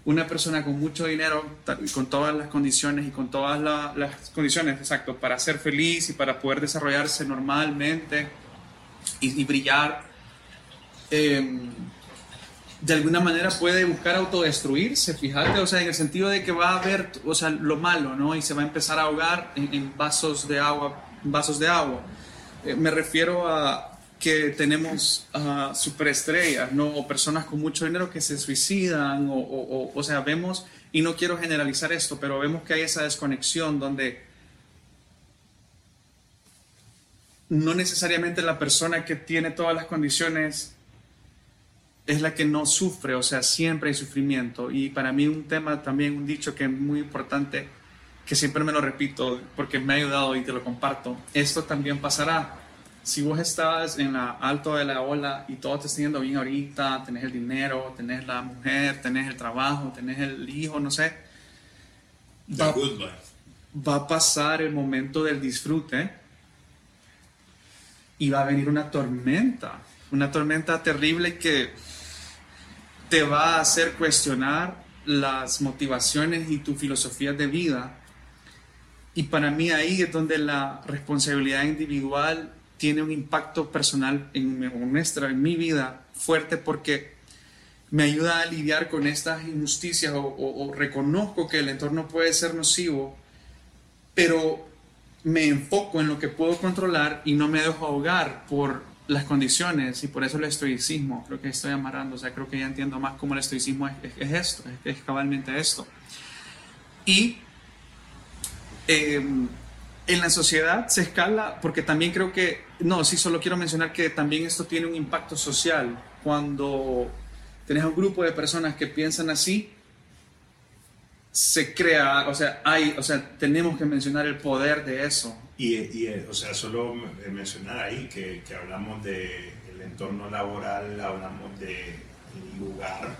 una persona con mucho dinero, con todas las condiciones y con todas las condiciones, exacto, para ser feliz y para poder desarrollarse normalmente y, brillar, em, de alguna manera puede buscar autodestruirse, fíjate, o sea, en el sentido de que va a ver, o sea, lo malo, ¿no? Y se va a empezar a ahogar en, vasos de agua, vasos de agua. Eh, me refiero a, que tenemos uh, superestrellas, ¿no? O personas con mucho dinero que se suicidan, o, o, o, sea, vemos, y no quiero generalizar esto, pero vemos que hay esa desconexión donde no necesariamente la persona que tiene todas las condiciones es la que no sufre, o sea, siempre hay sufrimiento. Y para mí un tema también, un dicho que es muy importante, que siempre me lo repito porque me ha ayudado y te lo comparto, esto también pasará si vos estás en la alto de la ola y todo te está yendo bien ahorita, tenés el dinero, tenés la mujer, tenés el trabajo, tenés el hijo, no sé, va, va a pasar el momento del disfrute y va a venir una tormenta, una tormenta terrible que te va a hacer cuestionar las motivaciones y tu filosofía de vida. Y para mí ahí es donde la responsabilidad individual tiene un impacto personal en, nuestra, en mi vida fuerte porque me ayuda a lidiar con estas injusticias o, reconozco que el entorno puede ser nocivo, pero me enfoco en lo que puedo controlar y no me dejo ahogar por las condiciones y por eso el estoicismo, creo que estoy amarrando, o sea, creo que ya entiendo más cómo el estoicismo es, esto, es, cabalmente esto. Y em, en la sociedad se escala, porque también creo que, no, sí, solo quiero mencionar que también esto tiene un impacto social. Cuando tenés un grupo de personas que piensan así, se crea, o sea, hay, o sea, tenemos que mencionar el poder de eso. Y, y o sea, solo mencionar ahí que, que hablamos del el entorno laboral, hablamos del lugar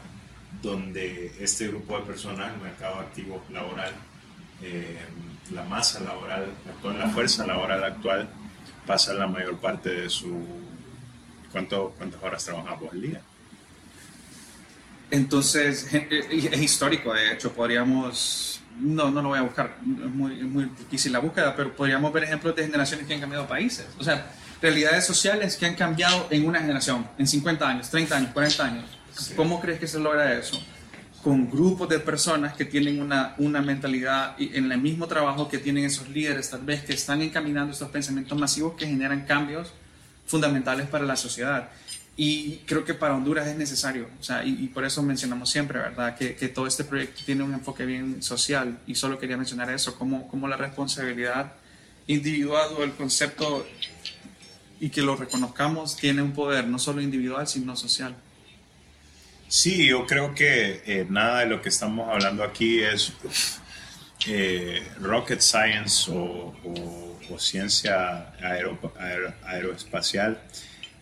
donde este grupo de personas, el mercado activo laboral, eh, la masa laboral, la fuerza laboral actual pasa la mayor parte de su... ¿Cuánto, ¿Cuántas horas trabajamos al día? Entonces, eh, es histórico, de hecho, podríamos, no, no lo voy a buscar, es muy, muy difícil la búsqueda, pero podríamos ver ejemplos de generaciones que han cambiado países. O sea, realidades sociales que han cambiado en una generación, en 50 años, 30 años, 40 años. ¿Cómo crees que se logra eso? Con grupos de personas que tienen una, una mentalidad en el mismo trabajo que tienen esos líderes, tal vez que están encaminando estos pensamientos masivos que generan cambios fundamentales para la sociedad. Y creo que para Honduras es necesario, o sea, y, por eso mencionamos siempre, ¿verdad?, que, que, todo este proyecto tiene un enfoque bien social, y solo quería mencionar eso, como, como la responsabilidad individual o el concepto, y que lo reconozcamos, tiene un poder no solo individual, sino social. Sí, yo creo que eh, nada de lo que estamos hablando aquí es eh, rocket science o, ciencia aeroespacial.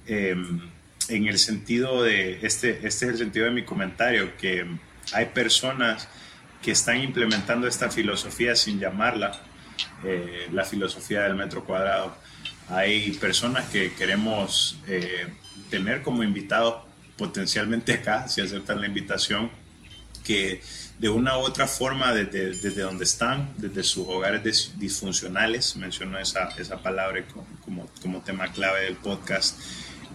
Em, en el sentido de, este, este es el sentido de mi comentario, que hay personas que están implementando esta filosofía sin llamarla eh, la filosofía del metro cuadrado. Hay personas que queremos tener como invitados potencialmente acá, si aceptan la invitación, que de una u otra forma, desde, desde donde están, desde sus hogares disfuncionales, menciono esa, esa palabra como, como tema clave del podcast,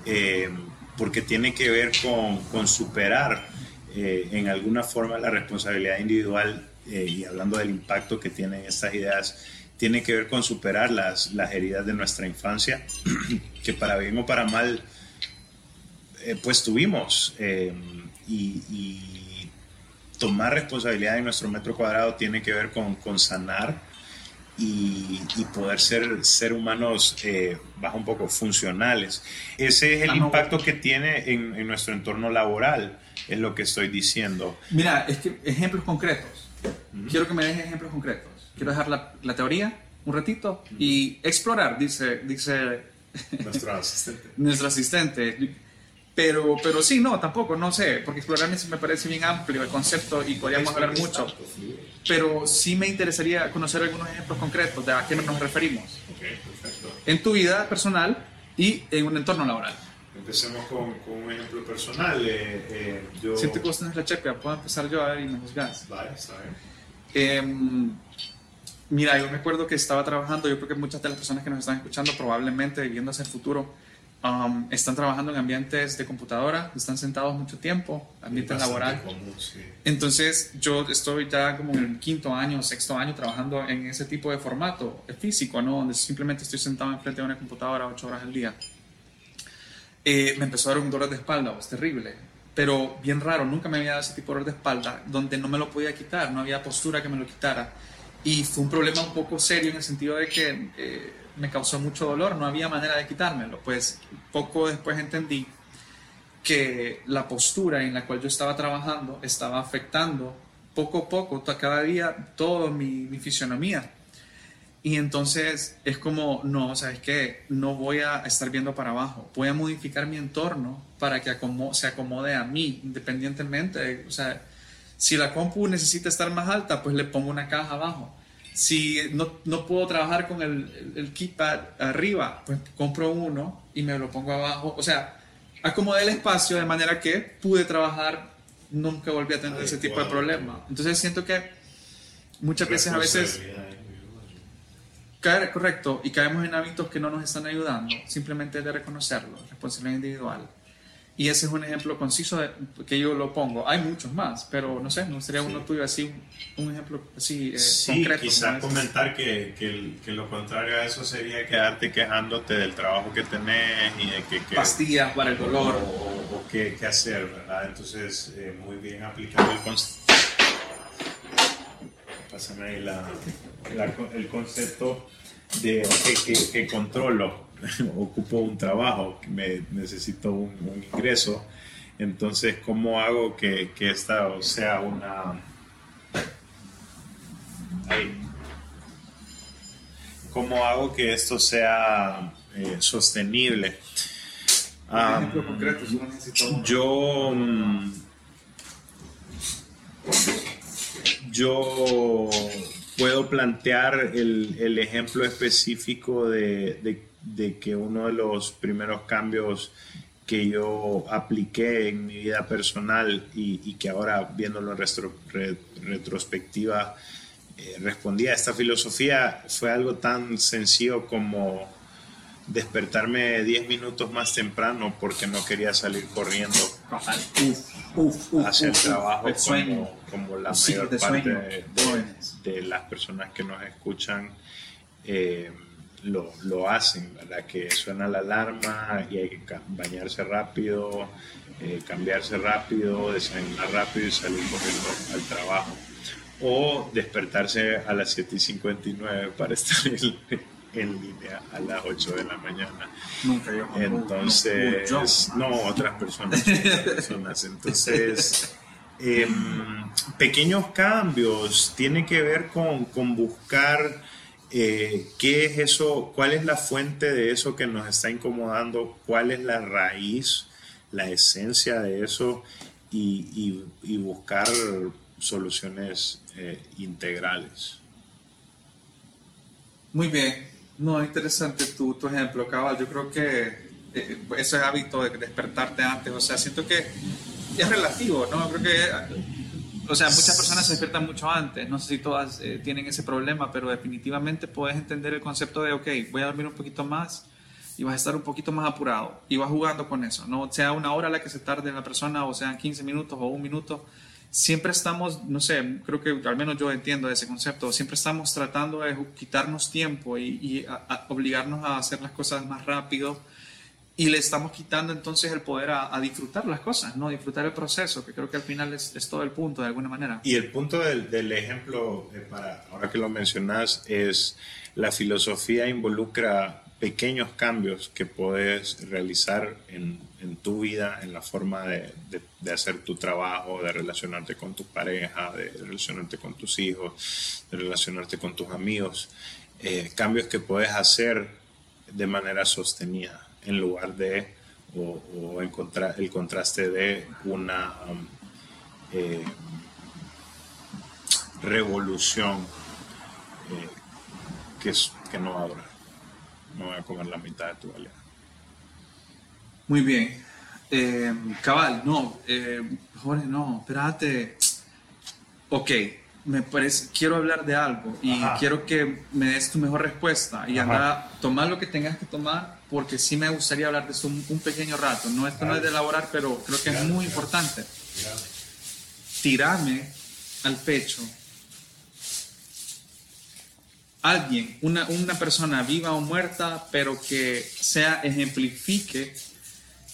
eh, porque tiene que ver con, con superar eh, en alguna forma la responsabilidad individual eh, y hablando del impacto que tienen estas ideas, tiene que ver con superar las, las heridas de nuestra infancia, que para bien o para mal, eh, pues tuvimos. Eh, y, tomar responsabilidad en nuestro metro cuadrado tiene que ver con, con sanar y, y, poder ser, ser humanos eh, bajo un poco funcionales. Ese es el Ah, impacto que tiene en, en nuestro entorno laboral, es lo que estoy diciendo. Mira, es que ejemplos concretos. Quiero que me dejes ejemplos concretos. Quiero dejar la, la teoría un ratito y explorar, dice, dice Nuestro asistente. nuestro asistente. Pero, pero sí, no, tampoco, no sé, porque explorar me me parece bien amplio el concepto y podríamos hablar mucho. Pero sí me interesaría conocer algunos ejemplos concretos de a qué nos referimos perfecto. en tu vida personal y en un entorno laboral. Empecemos con, con un ejemplo personal. eh, eh, yo... Siento que vos tenés la checa, puedo empezar yo a ver y me juzgas. Vale, está bien. Em, mira, yo me acuerdo que estaba trabajando, yo creo que muchas de las personas que nos están escuchando probablemente viendo hacia el futuro um, están trabajando en ambientes de computadora, están sentados mucho tiempo, ambiente laboral. común, sí. Entonces yo estoy ya como en el quinto año, sexto año trabajando en ese tipo de formato eh, físico, ¿no? Donde simplemente estoy sentado enfrente de una computadora ocho horas al día. Eh, me empezó a dar un dolor de espalda, es terrible, pero bien raro, nunca me había dado ese tipo de dolor de espalda, donde no me lo podía quitar, no había postura que me lo quitara. Y fue un problema un poco serio en el sentido de que eh, me causó mucho dolor, no había manera de quitármelo. Pues poco después entendí que la postura en la cual yo estaba trabajando estaba afectando poco a poco, cada día, toda mi, mi fisionomía. Y entonces es como, no, ¿sabes qué? No voy a estar viendo para abajo, voy a modificar mi entorno para que se acomode a mí, independientemente. de- o sea, si la compu necesita estar más alta, pues le pongo una caja abajo. Si no, no puedo trabajar con el, el, el keypad arriba, pues compro uno y me lo pongo abajo. O sea, acomodé el espacio de manera que pude trabajar, nunca volví a tener ese tipo de problema. Entonces siento que muchas veces a veces individual. caer correcto y caemos en hábitos que no nos están ayudando, simplemente de reconocerlo, responsabilidad individual. Y ese es un ejemplo conciso de- que yo lo pongo. Hay muchos más, pero no sé, me gustaría uno tuyo así, un, un ejemplo así eh, Sí, concreto. quizás comentar que, que, lo contrario a eso sería quedarte quejándote del trabajo que tenés y de que... que Pastillas para el dolor. o- o qué, qué hacer, ¿verdad? Entonces, eh, muy bien aplicado el concepto. Pásame ahí la, la- el concepto de que, que controlo, ocupo un trabajo, me, necesito un, un ingreso. Entonces, ¿cómo hago que, que esta sea una... ¿Cómo hago que esto sea eh, sostenible? Un uno. yo. mm, Yo puedo plantear el, el ejemplo específico de, de- de que uno de los primeros cambios que yo apliqué en mi vida personal y, y que ahora viéndolo en re- retrospectiva eh, respondí a esta filosofía fue algo tan sencillo como despertarme 10 minutos más temprano porque no quería salir corriendo Uf, uf, uf, hacia el trabajo el como, como la Sí, mayor parte de las personas que nos escuchan. Eh, lo, lo hacen, ¿verdad? Que suena la alarma y hay que bañarse rápido, eh, cambiarse rápido, desayunar rápido y salir corriendo al trabajo. O despertarse a las 7 y 59 para estar en, en línea a las 8 de la mañana. Nunca yo. Entonces, no, otras personas. otras personas. Entonces, em, pequeños cambios tiene que ver con, con buscar eh, qué es eso, cuál es la fuente de eso que nos está incomodando, cuál es la raíz, la esencia de eso y, y- y buscar soluciones eh, integrales. Muy bien. No, interesante tu, tu ejemplo, cabal. Yo creo que eh, ese hábito de despertarte antes, o sea, siento que es relativo, ¿no? Creo que, o sea, muchas personas se despiertan mucho antes. No sé si todas eh, tienen ese problema, pero definitivamente puedes entender el concepto de, ok, voy a dormir un poquito más y vas a estar un poquito más apurado y vas jugando con eso, ¿no? Sea una hora la que se tarde la persona o sean 15 minutos o un minuto, siempre estamos, no sé, creo que al menos yo entiendo ese concepto, siempre estamos tratando de quitarnos tiempo y, y a- a obligarnos a hacer las cosas más rápido y le estamos quitando entonces el poder a, disfrutar las cosas, ¿no? Disfrutar el proceso, que creo que al final es, todo el punto de alguna manera. Y el punto del, ejemplo, eh, para, ahora que lo mencionas, es la filosofía involucra pequeños cambios que puedes realizar en, tu vida, en la forma de, hacer tu trabajo, de relacionarte con tu pareja, de relacionarte con tus hijos, de relacionarte con tus amigos. Eh, cambios que puedes hacer de manera sostenida en lugar de o, el, contra, el, contraste de una um, eh, revolución eh, que, es, que no va a. No voy a comer la mitad de tu valía. Muy bien. Eh, cabal, no, Jorge, no, espérate. Ok, me parece, quiero hablar de algo y Ajá. quiero que me des tu mejor respuesta y anda, tomar lo que tengas que tomar porque sí me gustaría hablar de eso un, un pequeño rato. No, esto no es de elaborar, pero creo que es muy importante. Tirarme al pecho alguien, una, una persona viva o muerta, pero que sea ejemplifique,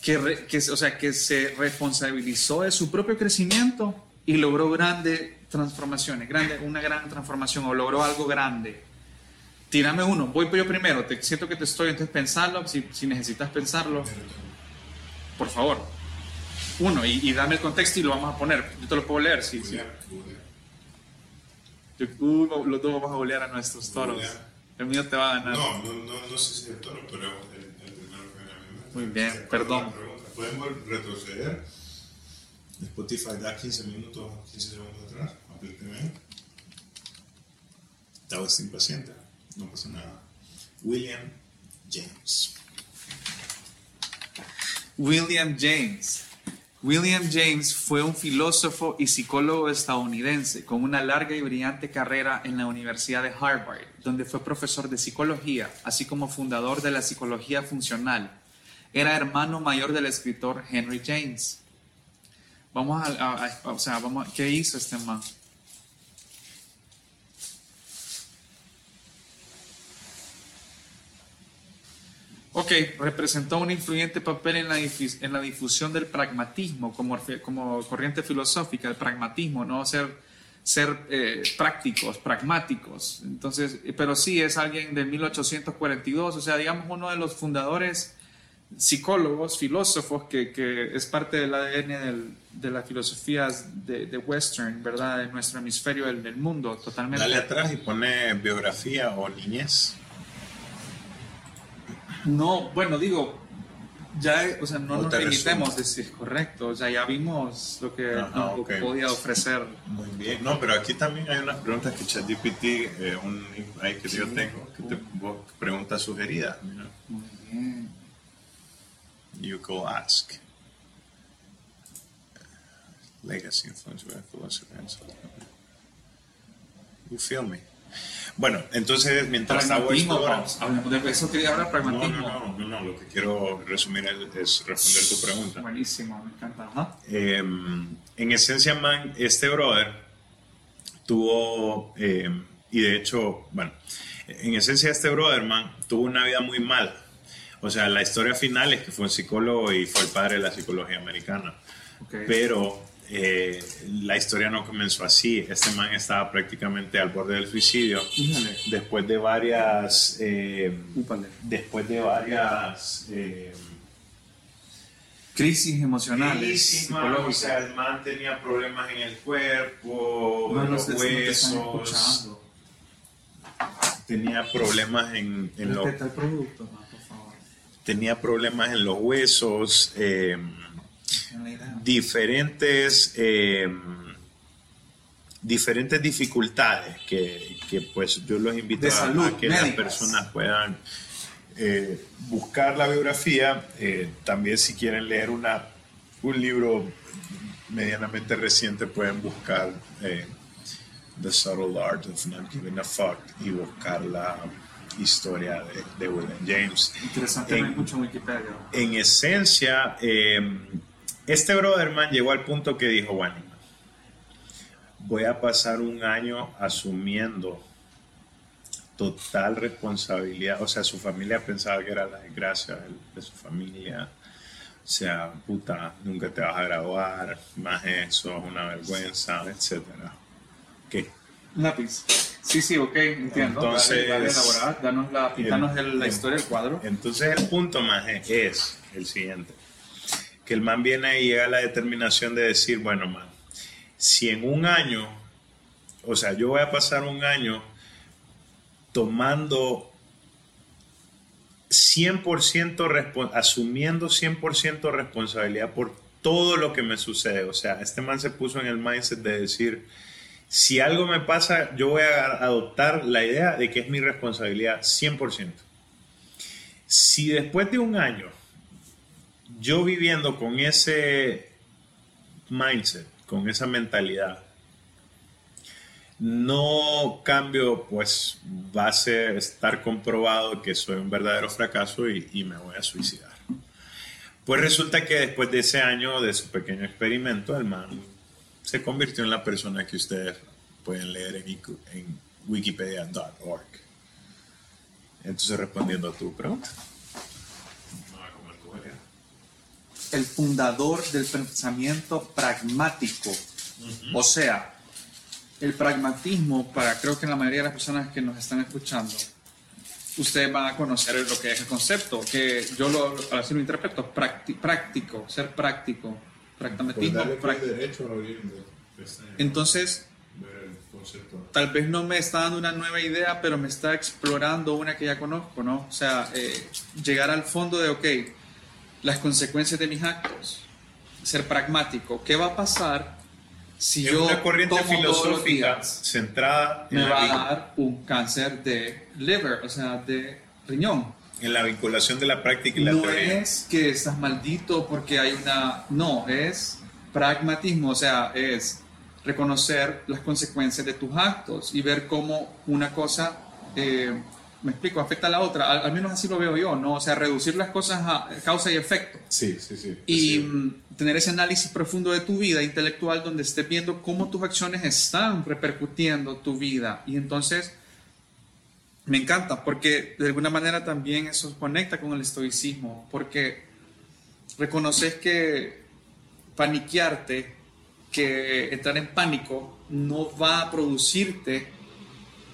que, re, que, o sea, que se responsabilizó de su propio crecimiento y logró grandes transformaciones, grande, una gran transformación o logró algo grande. Tírame uno, voy yo primero, te siento que te estoy, entonces pensarlo, si, si necesitas pensarlo, por favor. Uno, y, y, dame el contexto y lo vamos a poner. Yo te lo puedo leer, sí. sí. Yo, uh, los dos vamos a golear a nuestros toros. El mío te va a ganar. No, no, no, no sé si el toro, pero el, el primero que mente. Muy bien, perdón. ¿Podemos retroceder? Spotify da 15 minutos, 15 segundos Aplíqueme. Estaba impaciente. No pasa nada. William James. William James. William James fue un filósofo y psicólogo estadounidense con una larga y brillante carrera en la Universidad de Harvard, donde fue profesor de psicología, así como fundador de la psicología funcional. Era hermano mayor del escritor Henry James. Vamos a o sea, vamos, ¿qué hizo este man? Ok, representó un influyente papel en la, en la difusión del pragmatismo como, como, corriente filosófica, el pragmatismo, no ser, ser eh, prácticos, pragmáticos. Entonces, pero sí es alguien de 1842, o sea, digamos uno de los fundadores psicólogos, filósofos, que, que es parte del ADN del, de las filosofías de, de, Western, ¿verdad? De nuestro hemisferio del, del mundo, totalmente. Dale atrás y pone biografía o niñez. No, bueno, digo, ya, o sea, no nos limitemos decir correcto, sea, ya vimos lo que Ajá, nos okay. podía ofrecer. Muy bien, no, pero aquí también hay unas preguntas que ChatGPT, eh, un ahí que sí, yo tengo, que te preguntas sugeridas. Mira. Muy bien. You go ask. Legacy, influence, philosophy, and You feel me? Bueno, entonces mientras hago esto... Hablamos de eso quería hablar, pragmatismo. No, no, no, no, lo que quiero resumir es, responder tu pregunta. Buenísimo, me encanta. Ajá. Eh, en esencia, man, este brother tuvo, eh, y de hecho, bueno, en esencia este brother, man, tuvo una vida muy mala. O sea, la historia final es que fue un psicólogo y fue el padre de la psicología americana. Okay. Pero eh, la historia no comenzó así. Este man estaba prácticamente al borde del suicidio. Después de varias. Eh, después de varias. Eh, crisis emocionales. Crisis, o sea, el man tenía problemas en el cuerpo, en los huesos. Tenía problemas en, en los. producto, man, por favor. Tenía problemas en los huesos. Eh, diferentes, eh, diferentes dificultades que, que, pues yo los invito a, a, que médicas. las personas puedan eh, buscar la biografía. Eh, también si quieren leer una, un libro medianamente reciente pueden buscar eh, The Subtle Art of Not Giving a Fuck y buscar la historia de, de William James. Interesante, en, mucho Wikipedia. En esencia, eh, este brother man llegó al punto que dijo, bueno, voy a pasar un año asumiendo total responsabilidad. O sea, su familia pensaba que era la desgracia de, su familia. O sea, puta, nunca te vas a graduar, más eso, es una vergüenza, etcétera. ¿Qué? Lápiz. Sí, sí, ok, entiendo. Entonces- dale, elaborar. danos la, pintanos el- la historia del cuadro. Entonces el punto más es el siguiente. Que el man viene y llega a la determinación de decir, bueno, man, si en un año, o sea, yo voy a pasar un año tomando 100% respo- asumiendo 100% responsabilidad por todo lo que me sucede. O sea, este man se puso en el mindset de decir, si algo me pasa, yo voy a adoptar la idea de que es mi responsabilidad 100%. Si después de un año, yo viviendo con ese mindset, con esa mentalidad, no cambio, pues va a ser estar comprobado que soy un verdadero fracaso y, me voy a suicidar. Pues resulta que después de ese año, de su pequeño experimento, el man se convirtió en la persona que ustedes pueden leer en, en wikipedia.org. Entonces, respondiendo a tu pregunta. El fundador del pensamiento pragmático. O sea, el pragmatismo, para creo que la mayoría de las personas que nos están escuchando, ustedes van a conocer lo que es el concepto, que yo lo, así lo interpreto, prácti- práctico, ser práctico, pragmatismo. Entonces, tal vez no me está dando una nueva idea, pero me está explorando una que ya conozco, ¿no? O sea, eh, llegar al fondo de, ok, las consecuencias de mis actos, ser pragmático, ¿qué va a pasar si Es yo una corriente tomo todos los filosófica días? centrada en me la, va a dar un cáncer de liver, o sea, de riñón. en la vinculación de la práctica y la No teoría. es que estás maldito porque hay una... No, es pragmatismo, o sea, es reconocer las consecuencias de tus actos y ver cómo una cosa, eh, me explico, afecta a la otra. Al, al menos así lo veo yo, ¿no? O sea, reducir las cosas a causa y efecto. Sí, sí, sí. Y tener ese análisis profundo de tu vida intelectual donde estés viendo cómo tus acciones están repercutiendo tu vida. Y entonces me encanta porque de alguna manera también eso conecta con el estoicismo, porque reconoces que paniquearte, que entrar en pánico no va a producirte,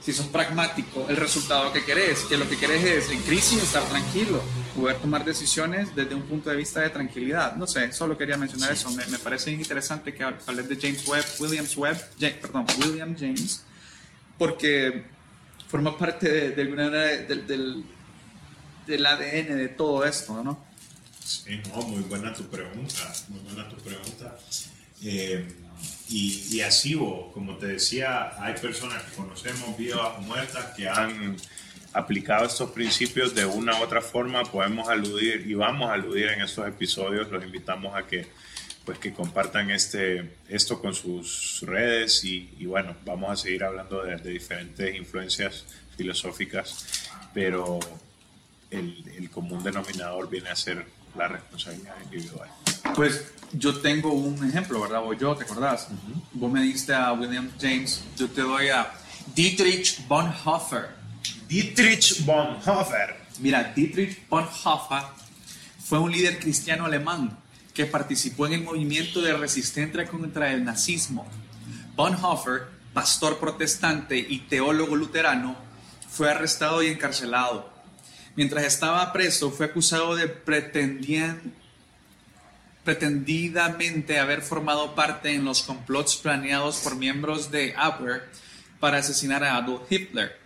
si sos pragmático, el resultado que querés, que lo que querés es en crisis estar tranquilo, poder tomar decisiones desde un punto de vista de tranquilidad. No sé, solo quería mencionar eso. Me, me parece interesante que hables de James Webb, Williams Webb, Ja- perdón, William James, porque forma parte de, de alguna manera del, del, del ADN de todo esto, ¿no? Sí, no, muy buena tu pregunta, muy buena tu pregunta. Eh, y, y así, como te decía, hay personas que conocemos vivas o muertas que han aplicado estos principios de una u otra forma. Podemos aludir y vamos a aludir en estos episodios. Los invitamos a que pues que compartan este, esto con sus redes y, bueno, vamos a seguir hablando de, de diferentes influencias filosóficas, pero el común denominador viene a ser la responsabilidad individual. Pues yo tengo un ejemplo, ¿verdad? O yo, ¿te acordás? Vos me diste a William James, yo te doy a Dietrich Bonhoeffer. Dietrich Bonhoeffer. Mira, Dietrich Bonhoeffer fue un líder cristiano alemán que participó en el movimiento de resistencia contra el nazismo. Bonhoeffer, pastor protestante y teólogo luterano, fue arrestado y encarcelado. Mientras estaba preso, fue acusado de pretendien- pretendidamente haber formado parte en los complots planeados por miembros de Abwehr para asesinar a Adolf Hitler.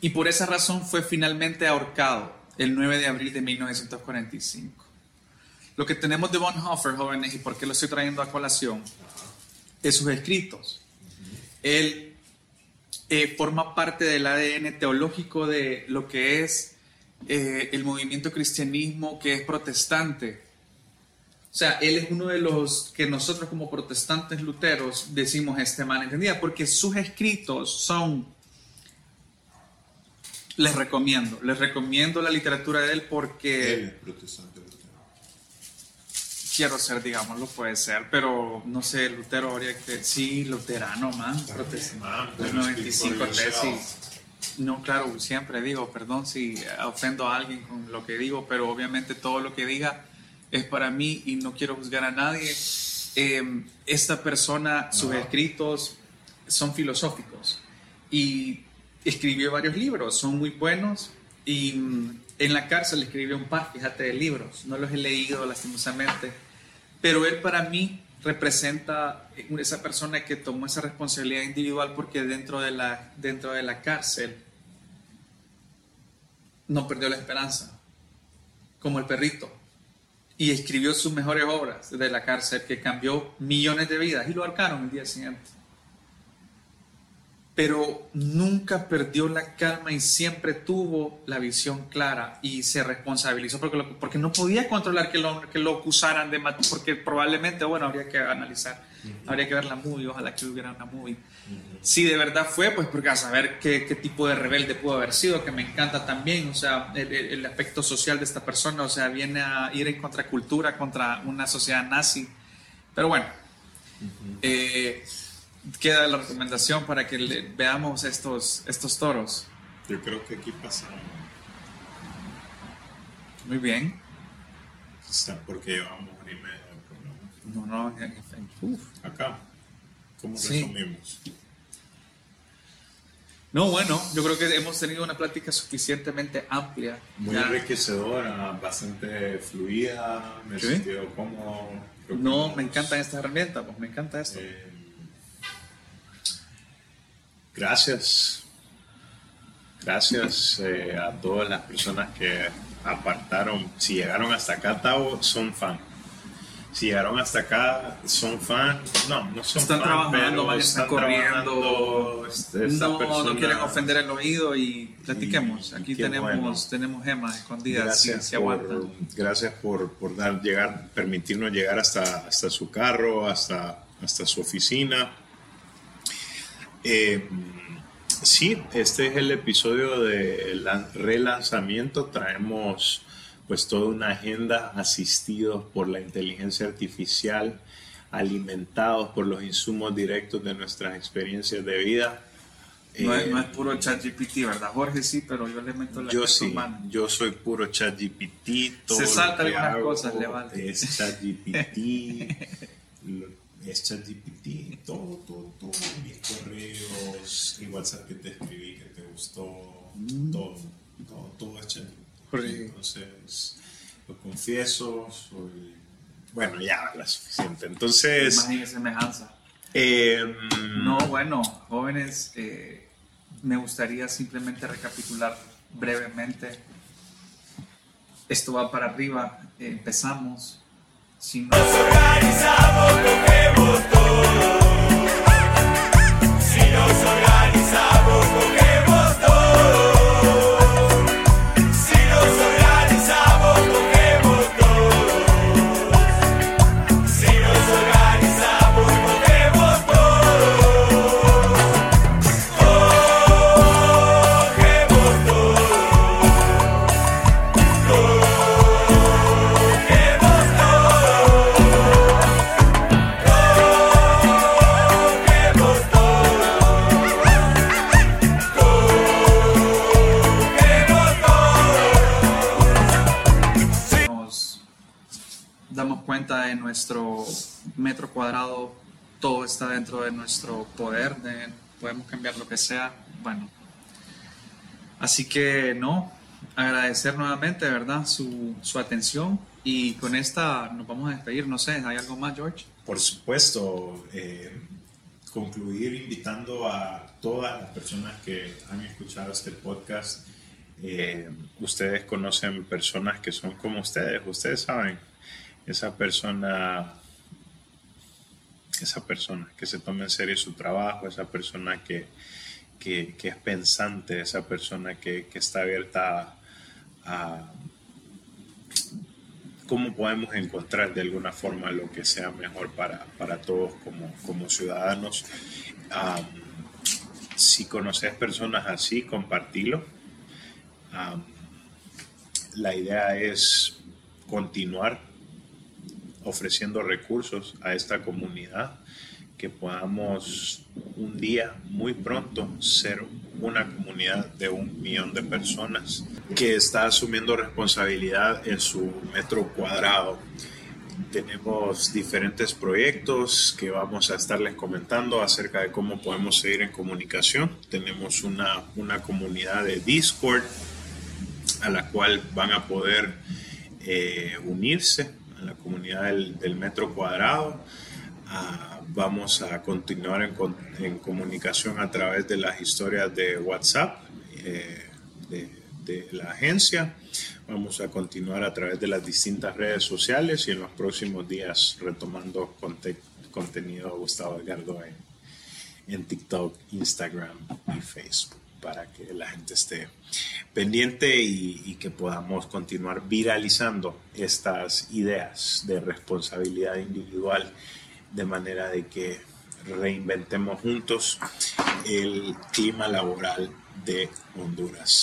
Y por esa razón fue finalmente ahorcado el 9 de abril de 1945. Lo que tenemos de Bonhoeffer, jóvenes, y por qué lo estoy trayendo a colación, es sus escritos. Él eh, forma parte del ADN teológico de lo que es eh, el movimiento cristianismo que es protestante. O sea, él es uno de los que nosotros como protestantes luteros decimos este man entendía, porque sus escritos son, les recomiendo, les recomiendo la literatura de él porque es protestante. quiero ser, digámoslo, puede ser, pero no sé, Lutero habría que, sí, luterano, man, protestante, man, del bueno, 95 speak for tesis. No, claro, siempre digo, perdón si ofendo a alguien con lo que digo, pero obviamente todo lo que diga es para mí y no quiero juzgar a nadie. Eh, esta persona, sus escritos son filosóficos y escribió varios libros, son muy buenos y mm, en la cárcel escribió un par, fíjate, de libros, no los he leído lastimosamente, pero él para mí representa esa persona que tomó esa responsabilidad individual porque dentro de la, dentro de la cárcel no perdió la esperanza, como el perrito, y escribió sus mejores obras de la cárcel que cambió millones de vidas y lo arcaron el día siguiente. Pero nunca perdió la calma y siempre tuvo la visión clara y se responsabilizó porque, porque no podía controlar que lo, que lo acusaran de matar, porque probablemente, bueno, habría que analizar, habría que ver la movie, ojalá que hubiera una movie. Si de verdad fue, pues porque a saber qué, qué tipo de rebelde pudo haber sido, que me encanta también, o sea, el, el- aspecto social de esta persona, o sea, viene a ir en contracultura contra una sociedad nazi. Pero bueno, eh, queda la recomendación para que le- veamos estos, estos toros. Yo creo que aquí pasa. Muy bien. Está porque llevamos hora y media de programa. No, no, en- en- uf. Acá, ¿cómo Sí. resumimos? No, bueno, yo creo que hemos tenido una plática suficientemente amplia. Muy Ya. enriquecedora, bastante fluida, me he sentido cómodo. No, me encantan estas herramientas, pues me encanta esto. Eh, gracias. Gracias eh, a todas las personas que apartaron. Si llegaron hasta acá, Tavo, son fan. Si llegaron hasta acá, son fan. No, no son están fan, trabajando, pero están están corriendo. este, No, no persona- quieren ofender el oído y platiquemos. Y- y Aquí qué tenemos, bueno. tenemos gemas escondidas, Gracias, si, por, gracias por, por dar, llegar, permitirnos llegar hasta, hasta su carro, hasta, hasta su oficina. Eh, sí, este es el episodio de la- relanzamiento. Traemos pues toda una agenda asistidos por la inteligencia artificial, alimentados por los insumos directos de nuestras experiencias de vida. No, es, Eh, no es puro chat GPT, ¿verdad? Jorge sí, pero yo le meto la yo sí, humano. yo soy puro ChatGPT. Se salta algunas hago cosas, le vale. Es ChatGPT, es ChatGPT, todo, todo, todo. Mis correos, el WhatsApp que te escribí que te gustó, todo, todo, todo es ChatGPT. Entonces, lo confieso, soy. Bueno, ya habla suficiente. Entonces, Imagen semejanza. eh, No, bueno, jóvenes, eh, me gustaría simplemente recapitular brevemente. Esto va para arriba, eh, empezamos. Si no- organizamos, cogemos todo. Damos cuenta de nuestro metro cuadrado, todo está dentro de nuestro poder, de- podemos cambiar lo que sea, bueno. Así que no, agradecer nuevamente, ¿verdad? Su, su atención y con esta nos vamos a despedir, no sé, ¿hay algo más, George? Por supuesto, eh, concluir invitando a todas las personas que han escuchado este podcast. Eh, ustedes conocen personas que son como ustedes, ustedes saben, esa persona, esa persona que se toma en serio su trabajo, esa persona que, que, es pensante, esa persona que, que está abierta a, cómo podemos encontrar de alguna forma lo que sea mejor para, para todos como, como ciudadanos. Si conoces personas así, compartilo. La idea es continuar ofreciendo recursos a esta comunidad, que podamos un día muy pronto ser una comunidad de un millón de personas que está asumiendo responsabilidad en su metro cuadrado. Tenemos diferentes proyectos que vamos a estarles comentando acerca de cómo podemos seguir en comunicación. Tenemos una, una comunidad de Discord a la cual van a poder eh, unirse a la comunidad del, metro cuadrado. Ah, vamos a continuar en, en comunicación a través de las historias de WhatsApp eh, de, la agencia. Vamos a continuar a través de las distintas redes sociales y en los próximos días retomando conte- contenido Gustavo Edgardo en, en TikTok, Instagram y Facebook para que la gente esté pendiente y, que podamos continuar viralizando estas ideas de responsabilidad individual de manera de que reinventemos juntos el clima laboral de Honduras.